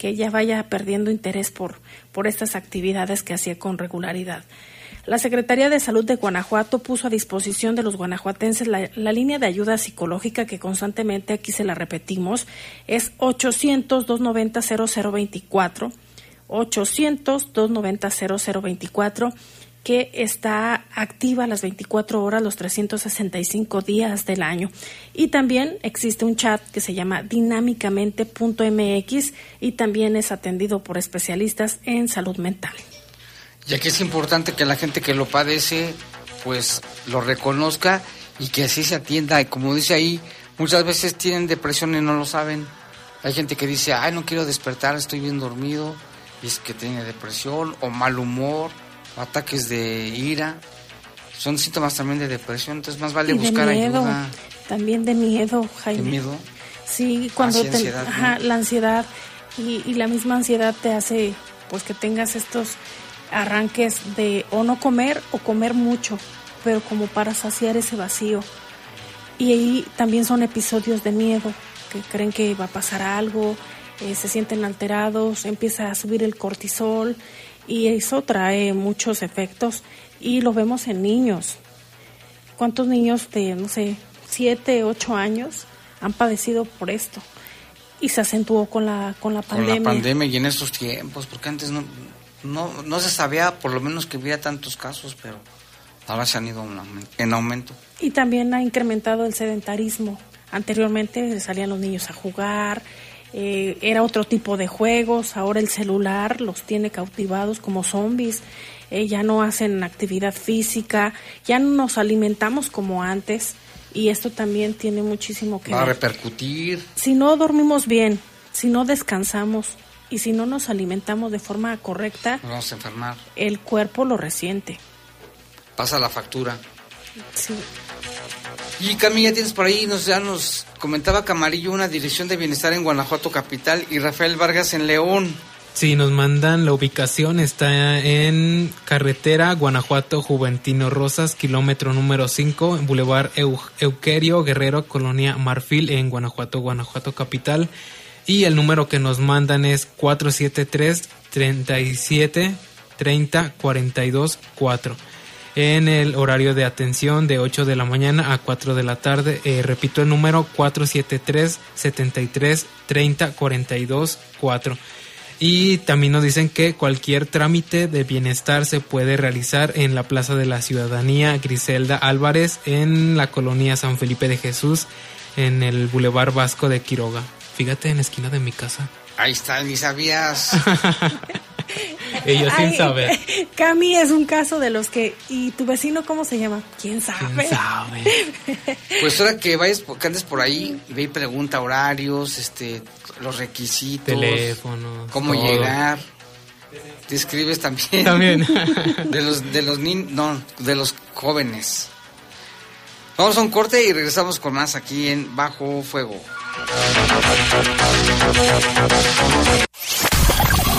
que ella vaya perdiendo interés por, por estas actividades que hacía con regularidad. La Secretaría de Salud de Guanajuato puso a disposición de los guanajuatenses la, línea de ayuda psicológica que constantemente aquí se la repetimos, es 800-290-0024, 800-290-0024 que está activa las 24 horas, los 365 días del año. Y también existe un chat que se llama dinámicamente.mx y también es atendido por especialistas en salud mental. Ya que es importante que la gente que lo padece, pues lo reconozca y que así se atienda. Y como dice ahí, muchas veces tienen depresión y no lo saben. Hay gente que dice, ay, no quiero despertar, estoy bien dormido, y es que tiene depresión o mal humor ataques de ira, son síntomas también de depresión, entonces más vale buscar ayuda. También de miedo, Jaime. ¿De miedo? Sí, cuando Ah, sí, te- ansiedad, ajá, ¿no? la ansiedad y, y la misma ansiedad te hace pues que tengas estos arranques de o no comer o comer mucho, pero como para saciar ese vacío. Y ahí también son episodios de miedo, que creen que va a pasar algo, eh, se sienten alterados, empieza a subir el cortisol y eso trae muchos efectos y lo vemos en niños. ¿Cuántos niños de, no sé, 7, 8 años han padecido por esto? Y se acentuó con la, con la Con pandemia. la pandemia y en estos tiempos, porque antes no, no, no se sabía por lo menos que hubiera tantos casos, pero ahora se han ido en aumento. Y también ha incrementado el sedentarismo. Anteriormente salían los niños a jugar, eh, era otro tipo de juegos, ahora el celular los tiene cautivados como zombies, eh, ya no hacen actividad física, ya no nos alimentamos como antes y esto también tiene muchísimo que Va a ver. repercutir. Si no dormimos bien, si no descansamos y si no nos alimentamos de forma correcta, Nos vamos a enfermar. el cuerpo lo resiente. Pasa la factura. Sí. Y Cami, ya tienes por ahí, nos, ya nos comentaba Camarillo una dirección de bienestar en Guanajuato Capital y Rafael Vargas en León. Sí, nos mandan la ubicación, está en carretera Guanajuato Juventino Rosas, kilómetro número 5, en Boulevard Eu- Euquerio Guerrero, Colonia Marfil, en Guanajuato, Guanajuato Capital. Y el número que nos mandan es 473-37 30 42 4. En el horario de atención de 8 de la mañana a 4 de la tarde. Eh, repito el número 473 73 30 42 4. Y también nos dicen que cualquier trámite de bienestar se puede realizar en la Plaza de la Ciudadanía Griselda Álvarez en la colonia San Felipe de Jesús en el Boulevard Vasco de Quiroga. Fíjate en la esquina de mi casa. Ahí está, ni sabías. Ellos sin Ay, saber. Cami es un caso de los que. ¿Y tu vecino cómo se llama? ¿Quién sabe? sabe? Pues ahora que vayas, que andes por ahí, ve y pregunta horarios, este, los requisitos, Teléfonos, cómo todo. llegar. Te escribes también. También. de los, de los nin- no, de los jóvenes. Vamos a un corte y regresamos con más aquí en Bajo Fuego.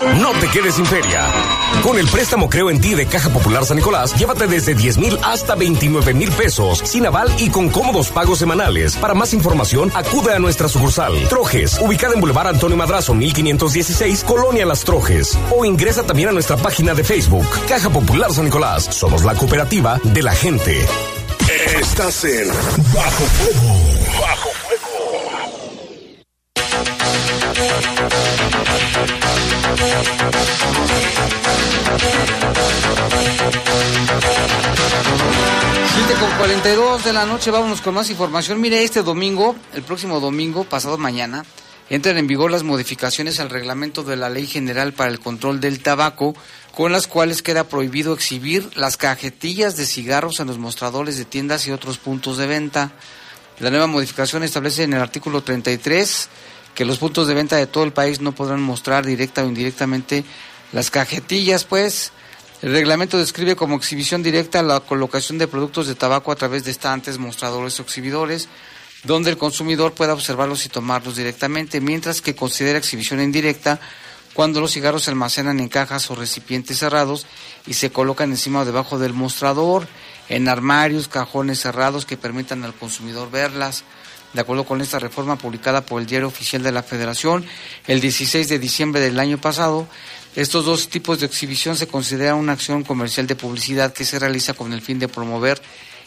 No te quedes sin feria. Con el préstamo Creo en ti de Caja Popular San Nicolás, llévate desde 10 mil hasta 29 mil pesos, sin aval y con cómodos pagos semanales. Para más información, acude a nuestra sucursal. Trojes, ubicada en Boulevard Antonio Madrazo, 1516, Colonia Las Trojes. O ingresa también a nuestra página de Facebook, Caja Popular San Nicolás. Somos la cooperativa de la gente. Estás en Bajo Fuego. Bajo. Siete con 42 de la noche, vámonos con más información. Mire, este domingo, el próximo domingo, pasado mañana, entran en vigor las modificaciones al reglamento de la Ley General para el Control del Tabaco, con las cuales queda prohibido exhibir las cajetillas de cigarros en los mostradores de tiendas y otros puntos de venta. La nueva modificación establece en el artículo 33 que los puntos de venta de todo el país no podrán mostrar directa o indirectamente las cajetillas, pues. El reglamento describe como exhibición directa la colocación de productos de tabaco a través de estantes, mostradores o exhibidores, donde el consumidor pueda observarlos y tomarlos directamente, mientras que considera exhibición indirecta cuando los cigarros se almacenan en cajas o recipientes cerrados y se colocan encima o debajo del mostrador, en armarios, cajones cerrados que permitan al consumidor verlas. De acuerdo con esta reforma publicada por el Diario Oficial de la Federación el 16 de diciembre del año pasado, estos dos tipos de exhibición se consideran una acción comercial de publicidad que se realiza con el fin de promover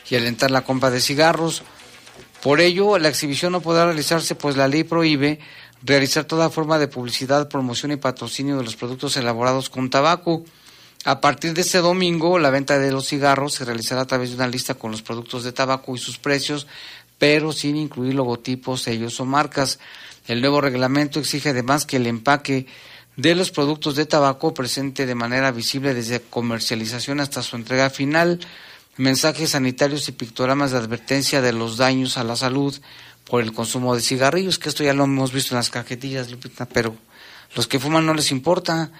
y alentar la compra de cigarros. Por ello, la exhibición no podrá realizarse, pues la ley prohíbe realizar toda forma de publicidad, promoción y patrocinio de los productos elaborados con tabaco. A partir de este domingo, la venta de los cigarros se realizará a través de una lista con los productos de tabaco y sus precios, pero sin incluir logotipos, sellos o marcas. El nuevo reglamento exige además que el empaque de los productos de tabaco presente de manera visible desde comercialización hasta su entrega final. mensajes sanitarios y pictogramas de advertencia de los daños a la salud por el consumo de cigarrillos, que esto ya lo hemos visto en las cajetillas, Lupita, pero los que fuman no les importa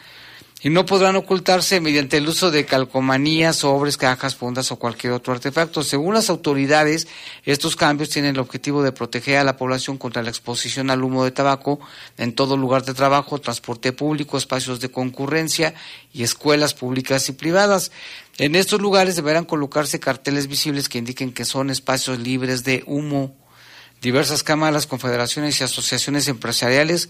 y no podrán ocultarse mediante el uso de calcomanías, sobres, cajas, fundas o cualquier otro artefacto. Según las autoridades, estos cambios tienen el objetivo de proteger a la población contra la exposición al humo de tabaco en todo lugar de trabajo, transporte público, espacios de concurrencia y escuelas públicas y privadas. En estos lugares deberán colocarse carteles visibles que indiquen que son espacios libres de humo. Diversas cámaras, confederaciones y asociaciones empresariales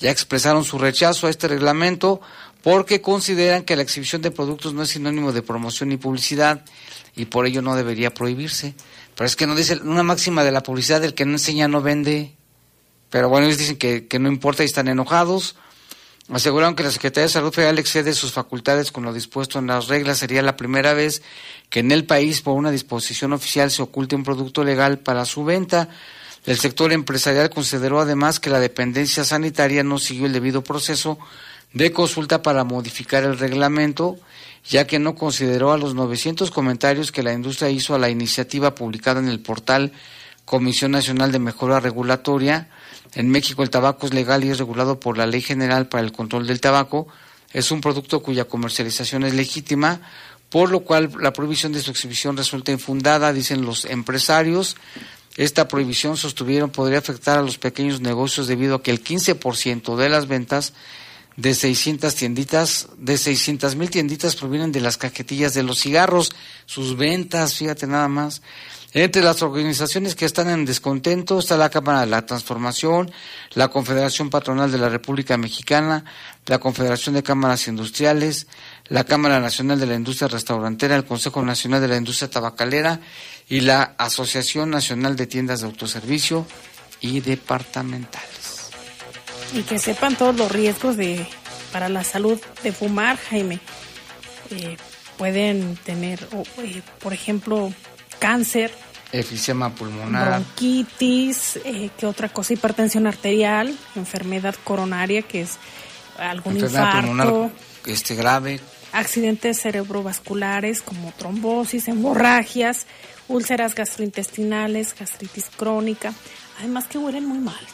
ya expresaron su rechazo a este reglamento porque consideran que la exhibición de productos no es sinónimo de promoción y publicidad y por ello no debería prohibirse. Pero es que no dice una máxima de la publicidad, el que no enseña no vende. Pero bueno, ellos dicen que, que no importa y están enojados. Aseguraron que la Secretaría de Salud Federal excede sus facultades con lo dispuesto en las reglas. Sería la primera vez que en el país, por una disposición oficial, se oculte un producto legal para su venta. El sector empresarial consideró además que la dependencia sanitaria no siguió el debido proceso de consulta para modificar el reglamento, ya que no consideró a los 900 comentarios que la industria hizo a la iniciativa publicada en el portal Comisión Nacional de Mejora Regulatoria. En México el tabaco es legal y es regulado por la Ley General para el Control del Tabaco. Es un producto cuya comercialización es legítima, por lo cual la prohibición de su exhibición resulta infundada, dicen los empresarios. Esta prohibición, sostuvieron, podría afectar a los pequeños negocios debido a que el 15% de las ventas de 600 tienditas, de 600 mil tienditas provienen de las cajetillas de los cigarros, sus ventas, fíjate nada más. Entre las organizaciones que están en descontento está la Cámara de la Transformación, la Confederación Patronal de la República Mexicana, la Confederación de Cámaras Industriales, la Cámara Nacional de la Industria Restaurantera, el Consejo Nacional de la Industria Tabacalera y la Asociación Nacional de Tiendas de Autoservicio y Departamentales y que sepan todos los riesgos de para la salud de fumar, Jaime. Eh, pueden tener, eh, por ejemplo, cáncer, efisema pulmonar, bronquitis, eh, ¿qué otra cosa? Hipertensión arterial, enfermedad coronaria, que es algún infarto, pulmonar, este grave, accidentes cerebrovasculares como trombosis, hemorragias, úlceras gastrointestinales, gastritis crónica, además que huelen muy mal.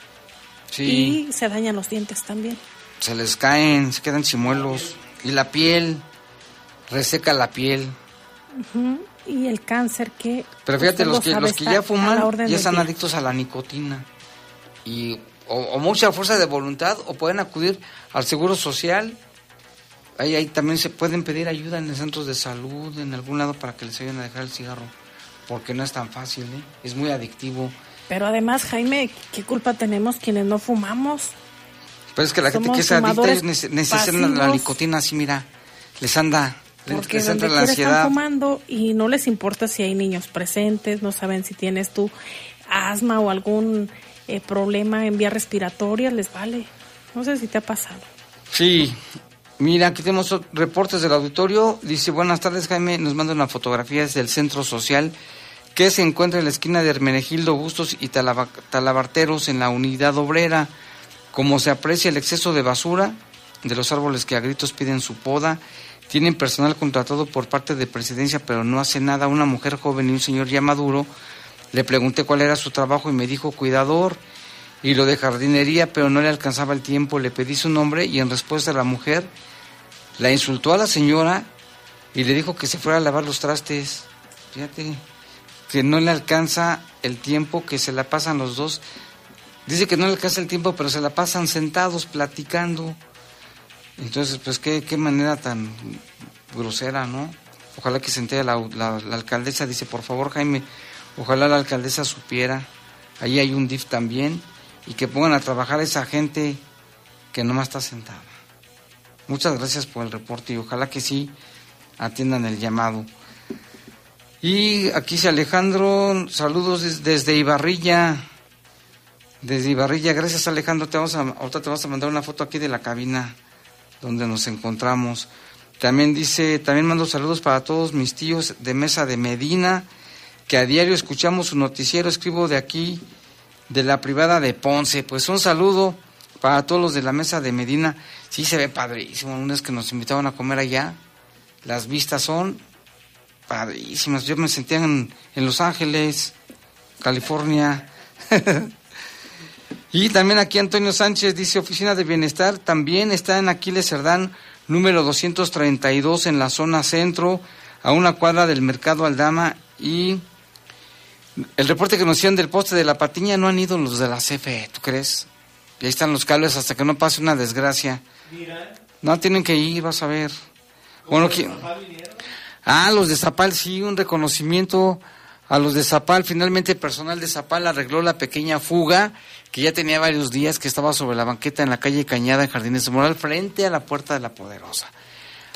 Y se dañan los dientes también. Se les caen, se quedan chimuelos. Y la piel, reseca la piel. Y el cáncer que... Pero fíjate, los que, los que ya fuman ya están adictos a la nicotina. Y o, mucha fuerza de voluntad o pueden acudir al Seguro Social. Ahí, ahí también se pueden pedir ayuda en los centros de salud, en algún lado, para que les ayuden a dejar el cigarro. Porque no es tan fácil, ¿eh? es muy adictivo. Pero además, Jaime, ¿qué culpa tenemos quienes no fumamos? Pues es que la gente que es adicta necesitan la nicotina así, mira, les anda, Porque les entra la ansiedad. Están fumando y no les importa si hay niños presentes, no saben si tienes tú asma o algún eh, problema en vías respiratorias, les vale. No sé si te ha pasado. Sí, Mira, aquí tenemos reportes del auditorio. Dice, buenas tardes Jaime, nos manda una fotografía desde el centro social que se encuentra en la esquina de Hermenegildo Bustos y Talabarteros en la unidad obrera. Como se aprecia el exceso de basura de los árboles que a gritos piden su poda, tienen personal contratado por parte de presidencia, pero no hace nada. Una mujer joven y un señor ya maduro, le pregunté cuál era su trabajo y me dijo cuidador y lo de jardinería, pero no le alcanzaba el tiempo. Le pedí su nombre y en respuesta la mujer la insultó a la señora y le dijo que se fuera a lavar los trastes. Fíjate que no le alcanza el tiempo, que se la pasan los dos. Dice que no le alcanza el tiempo, pero se la pasan sentados platicando. Entonces, pues qué, qué manera tan grosera, ¿no? Ojalá que se entere la, alcaldesa, dice, por favor Jaime, ojalá la alcaldesa supiera, ahí hay un DIF también, y que pongan a trabajar a esa gente que nomás está sentada. Muchas gracias por el reporte y ojalá que sí atiendan el llamado. Y aquí dice Alejandro, saludos desde Ibarrilla. Desde Ibarrilla, gracias Alejandro. Te vamos a, ahorita te vamos a mandar una foto aquí de la cabina donde nos encontramos. También dice, también mando saludos para todos mis tíos de Mesa de Medina, que a diario escuchamos su noticiero. Escribo de aquí, de la privada de Ponce. Pues un saludo para todos los de la Mesa de Medina. Sí se ve padrísimo. Una que nos invitaban a comer allá, las vistas son padrísimas. Yo me sentía en, en Los Ángeles, California. y también aquí Antonio Sánchez dice Oficina de Bienestar, también está en Aquiles Cerdán, número 232 en la zona centro, a una cuadra del Mercado Aldama y el reporte que nos hicieron del poste de la patiña no han ido los de la CFE, ¿tú crees? Y ahí están los cables hasta que no pase una desgracia. No tienen que ir, vas a ver. Bueno, ¿quién? Ah, los de Zapal, sí, un reconocimiento a los de Zapal. Finalmente, el personal de Zapal arregló la pequeña fuga que ya tenía varios días, que estaba sobre la banqueta en la calle Cañada, en Jardines de Moral, frente a la Puerta de la Poderosa.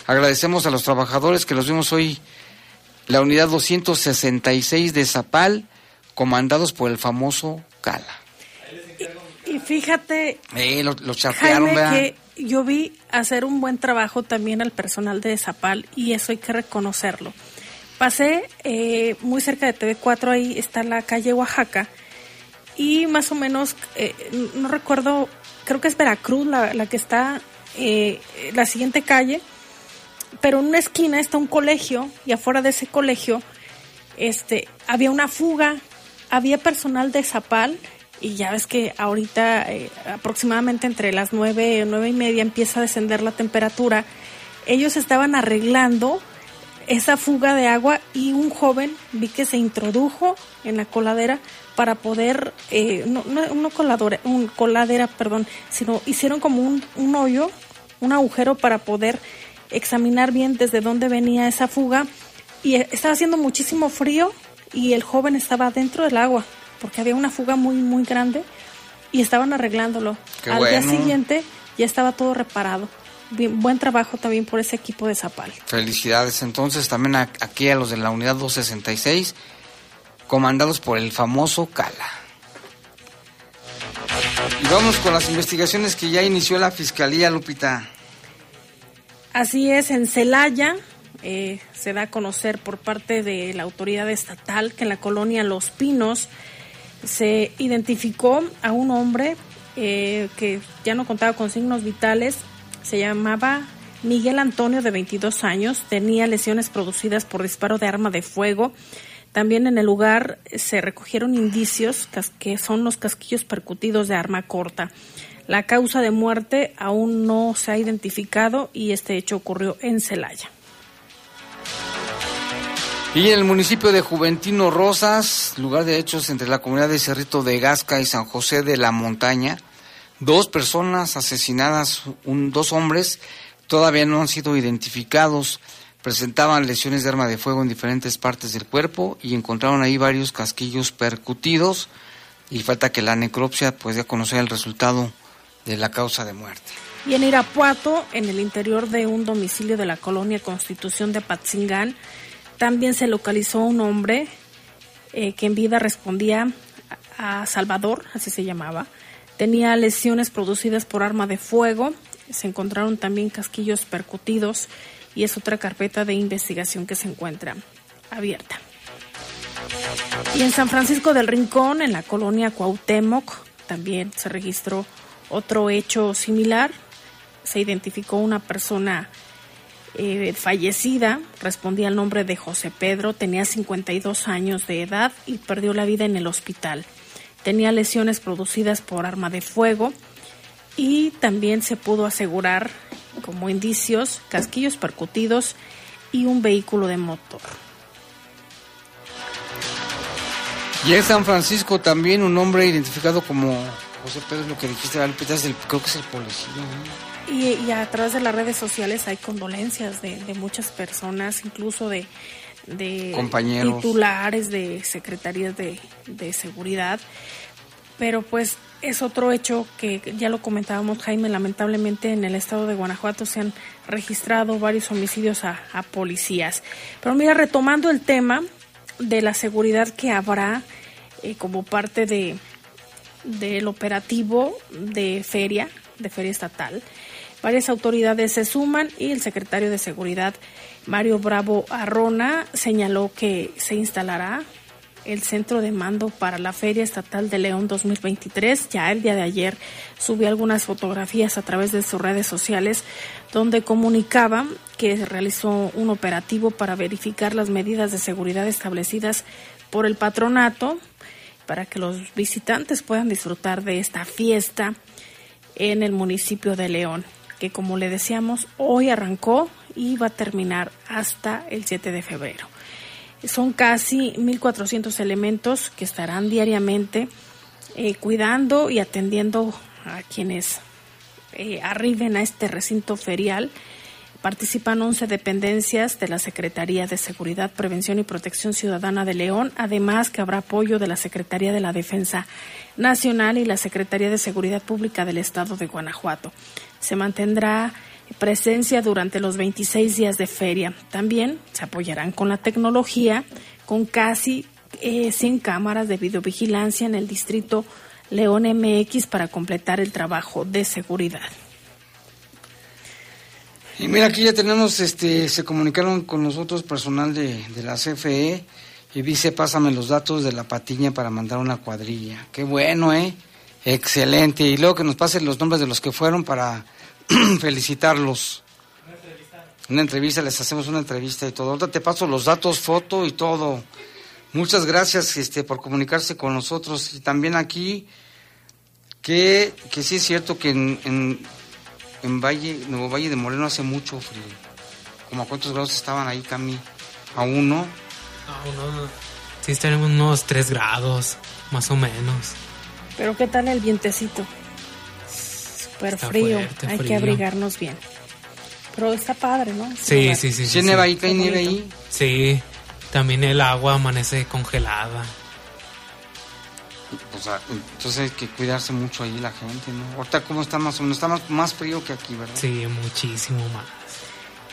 Agradecemos a los trabajadores que los vimos hoy, la unidad 266 de Zapal, comandados por el famoso Cala. Y fíjate, Eh, lo, lo chapearon, Jaime, ¿verdad? que yo vi hacer un buen trabajo también al personal de Zapal y eso hay que reconocerlo. Pasé eh, muy cerca de TV4, ahí está la calle Oaxaca y más o menos, eh, no recuerdo, creo que es Veracruz la, la que está, eh, la siguiente calle, pero en una esquina está un colegio y afuera de ese colegio este, había una fuga, había personal de Zapal y ya ves que ahorita eh, aproximadamente entre las nueve nueve y media empieza a descender la temperatura. Ellos estaban arreglando esa fuga de agua y un joven vi que se introdujo en la coladera para poder, eh, no, no, no coladora, un coladera, perdón, sino hicieron como un, un hoyo, un agujero para poder examinar bien desde dónde venía esa fuga y eh, estaba haciendo muchísimo frío y el joven estaba dentro del agua porque había una fuga muy muy grande y estaban arreglándolo. Qué Al día siguiente ya estaba todo reparado. Bien- buen trabajo también por ese equipo de Zapal. Felicidades entonces también a- aquí a los de la unidad 266, comandados por el famoso Cala. Y vamos con las investigaciones que ya inició la Fiscalía, Lupita. Así es, en Celaya eh, se da a conocer por parte de la autoridad estatal que en la colonia Los Pinos se identificó a un hombre eh, que ya no contaba con signos vitales, se llamaba Miguel Antonio de 22 años, tenía lesiones producidas por disparo de arma de fuego. También en el lugar se recogieron indicios que son los casquillos percutidos de arma corta. La causa de muerte aún no se ha identificado y este hecho ocurrió en Celaya. Y en el municipio de Juventino Rosas, lugar de hechos entre la comunidad de Cerrito de Gasca y San José de la Montaña, dos personas asesinadas, un- dos hombres, todavía no han sido identificados. Presentaban lesiones de arma de fuego en diferentes partes del cuerpo y encontraron ahí varios casquillos percutidos y falta que la necropsia pues ya conociera el resultado de la causa de muerte. Y en Irapuato, en el interior de un domicilio de la colonia Constitución de Patzingán, también se localizó un hombre eh, que en vida respondía a Salvador, así se llamaba. Tenía lesiones producidas por arma de fuego. Se encontraron también casquillos percutidos y es otra carpeta de investigación que se encuentra abierta. Y en San Francisco del Rincón, en la colonia Cuauhtémoc, también se registró otro hecho similar. Se identificó una persona eh, fallecida, respondía al nombre de José Pedro, tenía 52 años de edad y perdió la vida en el hospital. Tenía lesiones producidas por arma de fuego y también se pudo asegurar como indicios casquillos percutidos y un vehículo de motor. Y en San Francisco también un hombre identificado como José Pedro, lo que dijiste, creo que es el policía. ¿no? Y, y a través de las redes sociales hay condolencias de, de muchas personas, incluso de, de Compañeros. titulares de secretarías de, de seguridad. Pero pues es otro hecho que ya lo comentábamos, Jaime, lamentablemente en el estado de Guanajuato se han registrado varios homicidios a, a policías. Pero mira, retomando el tema de la seguridad que habrá eh, como parte de del operativo de feria, de feria estatal. Varias autoridades se suman y el secretario de Seguridad, Mario Bravo Arrona, señaló que se instalará el centro de mando para la Feria Estatal de León 2023. Ya el día de ayer subió algunas fotografías a través de sus redes sociales donde comunicaba que realizó un operativo para verificar las medidas de seguridad establecidas por el patronato para que los visitantes puedan disfrutar de esta fiesta en el municipio de León, como le decíamos, hoy arrancó y va a terminar hasta el 7 de febrero. Son casi 1.400 elementos que estarán diariamente eh, cuidando y atendiendo a quienes eh, arriben a este recinto ferial. Participan 11 dependencias de la Secretaría de Seguridad, Prevención y Protección Ciudadana de León, además que habrá apoyo de la Secretaría de la Defensa Nacional y la Secretaría de Seguridad Pública del Estado de Guanajuato. Se mantendrá presencia durante los 26 días de feria. También se apoyarán con la tecnología, con casi 100 cámaras de videovigilancia en el distrito León MX para completar el trabajo de seguridad. Y mira, aquí ya tenemos, este, se comunicaron con nosotros personal de, de la CFE y dice, pásame los datos de la patiña para mandar una cuadrilla. Qué bueno, ¿eh? Excelente. Y luego que nos pasen los nombres de los que fueron para felicitarlos. Una entrevista, les hacemos una entrevista y todo. Ahorita te paso los datos, foto y todo. Muchas gracias este, por comunicarse con nosotros. Y también aquí, que, que sí es cierto que en, en Valle, Nuevo Valle de Moreno hace mucho frío. ¿Como a cuántos grados estaban ahí, Cami? ¿A uno? A uno. Sí, estaremos unos 3 grados, más o menos. Pero ¿qué tal el vientecito? Súper frío, fuerte, hay que abrigarnos bien. Pero está padre, ¿no? Sí, sí, sí. ¿Sí sí, sí. ahí, cae nieve ahí? Sí, también el agua amanece congelada. O sea, entonces hay que cuidarse mucho ahí la gente, ¿no? Ahorita, ¿cómo está más o menos? Está más, más frío que aquí, ¿verdad? Sí, muchísimo más.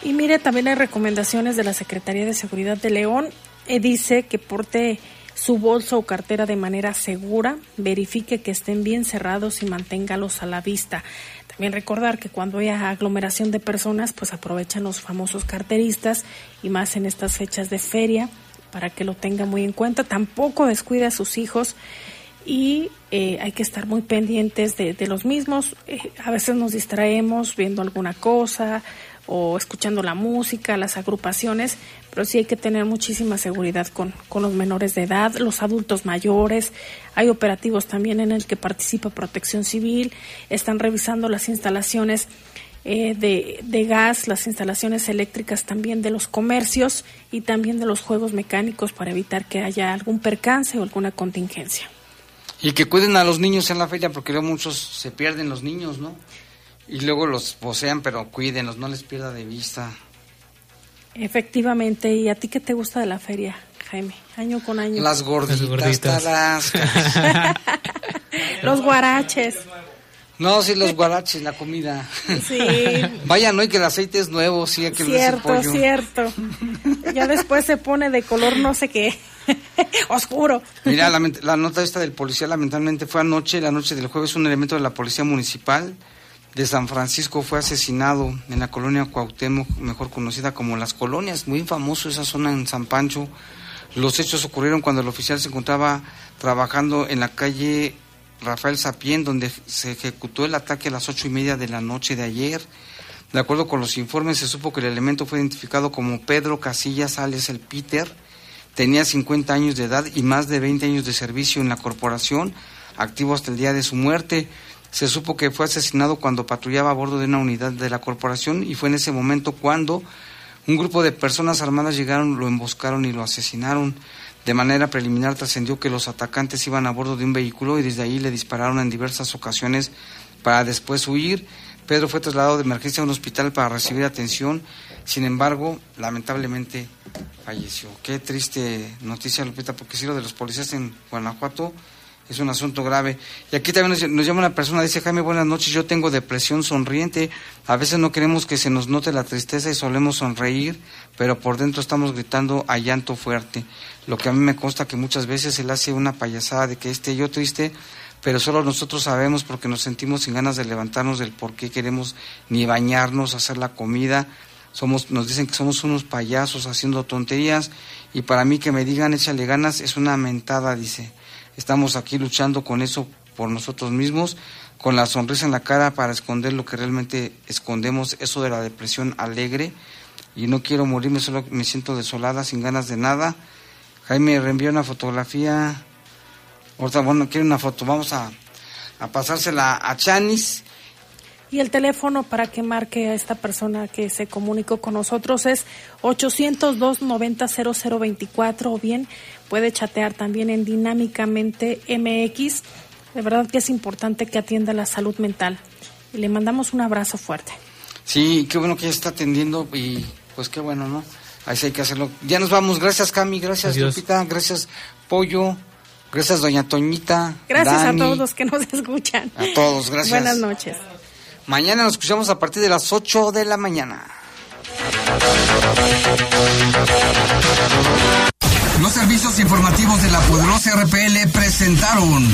Y mire, también hay recomendaciones de la Secretaría de Seguridad de León. Eh, dice que porte su bolso o cartera de manera segura, verifique que estén bien cerrados y manténgalos a la vista. También recordar que cuando haya aglomeración de personas, pues aprovechan los famosos carteristas y más en estas fechas de feria para que lo tenga muy en cuenta. Tampoco descuide a sus hijos y eh, hay que estar muy pendientes de, los mismos. Eh, a veces nos distraemos viendo alguna cosa o escuchando la música, las agrupaciones, pero sí hay que tener muchísima seguridad con, con los menores de edad, los adultos mayores. Hay operativos también en el que participa Protección Civil, están revisando las instalaciones eh, de, de gas, las instalaciones eléctricas también de los comercios y también de los juegos mecánicos para evitar que haya algún percance o alguna contingencia. Y que cuiden a los niños en la feria, porque luego muchos se pierden los niños, ¿no? Y luego los posean, pero cuídenlos, no les pierda de vista. Efectivamente, ¿y a ti qué te gusta de la feria, Jaime? Año con año. Las gorditas, gorditas. tarascas. Los guaraches. no, sí, los guaraches, la comida. Sí. Vayan hoy que el aceite es nuevo, sí, hay que Cierto, pollo. cierto. Ya después se pone de color no sé qué. Oscuro. Mira, lament- la nota esta del policía lamentablemente fue anoche, la noche del jueves, un elemento de la policía municipal de San Francisco fue asesinado en la colonia Cuauhtémoc, mejor conocida como Las Colonias, muy famoso esa zona en San Pancho. Los hechos ocurrieron cuando el oficial se encontraba trabajando en la calle Rafael Sapien, donde se ejecutó el ataque a las ocho y media de la noche de ayer. De acuerdo con los informes, se supo que el elemento fue identificado como Pedro Casillas Sales el Peter. Tenía 50 años de edad y más de 20 años de servicio en la corporación, activo hasta el día de su muerte. Se supo que fue asesinado cuando patrullaba a bordo de una unidad de la corporación y fue en ese momento cuando un grupo de personas armadas llegaron, lo emboscaron y lo asesinaron. De manera preliminar trascendió que los atacantes iban a bordo de un vehículo y desde ahí le dispararon en diversas ocasiones para después huir. Pedro fue trasladado de emergencia a un hospital para recibir atención, sin embargo, lamentablemente falleció. Qué triste noticia, Lupita, porque si lo de los policías en Guanajuato es un asunto grave. Y aquí también nos, llama una persona, dice Jaime, buenas noches, yo tengo depresión sonriente, a veces no queremos que se nos note la tristeza y solemos sonreír, pero por dentro estamos gritando a llanto fuerte. Lo que a mí me consta que muchas veces él hace una payasada de que esté yo triste, pero solo nosotros sabemos porque nos sentimos sin ganas de levantarnos del por qué queremos ni bañarnos, hacer la comida somos, nos dicen que somos unos payasos haciendo tonterías y para mí que me digan échale ganas es una mentada, dice. Estamos aquí luchando con eso por nosotros mismos, con la sonrisa en la cara para esconder lo que realmente escondemos, eso de la depresión alegre y no quiero morirme, solo me siento desolada, sin ganas de nada. Jaime reenvió una fotografía, ahorita bueno, quiero una foto, vamos a, a pasársela a Chanis. Y el teléfono para que marque a esta persona que se comunicó con nosotros es 802-90-0024 o bien puede chatear también en Dinámicamente MX. De verdad que es importante que atienda la salud mental. Y le mandamos un abrazo fuerte. Sí, qué bueno que ya está atendiendo y pues qué bueno, ¿no? Ahí sí hay que hacerlo. Ya nos vamos. Gracias, Cami. Gracias, Adiós. Lupita. Gracias, Pollo. Gracias, Doña Toñita. Gracias Dani, a todos los que nos escuchan. A todos, gracias. Buenas noches. Mañana nos escuchamos a partir de las 8 de la mañana. Los servicios informativos de la poderosa RPL presentaron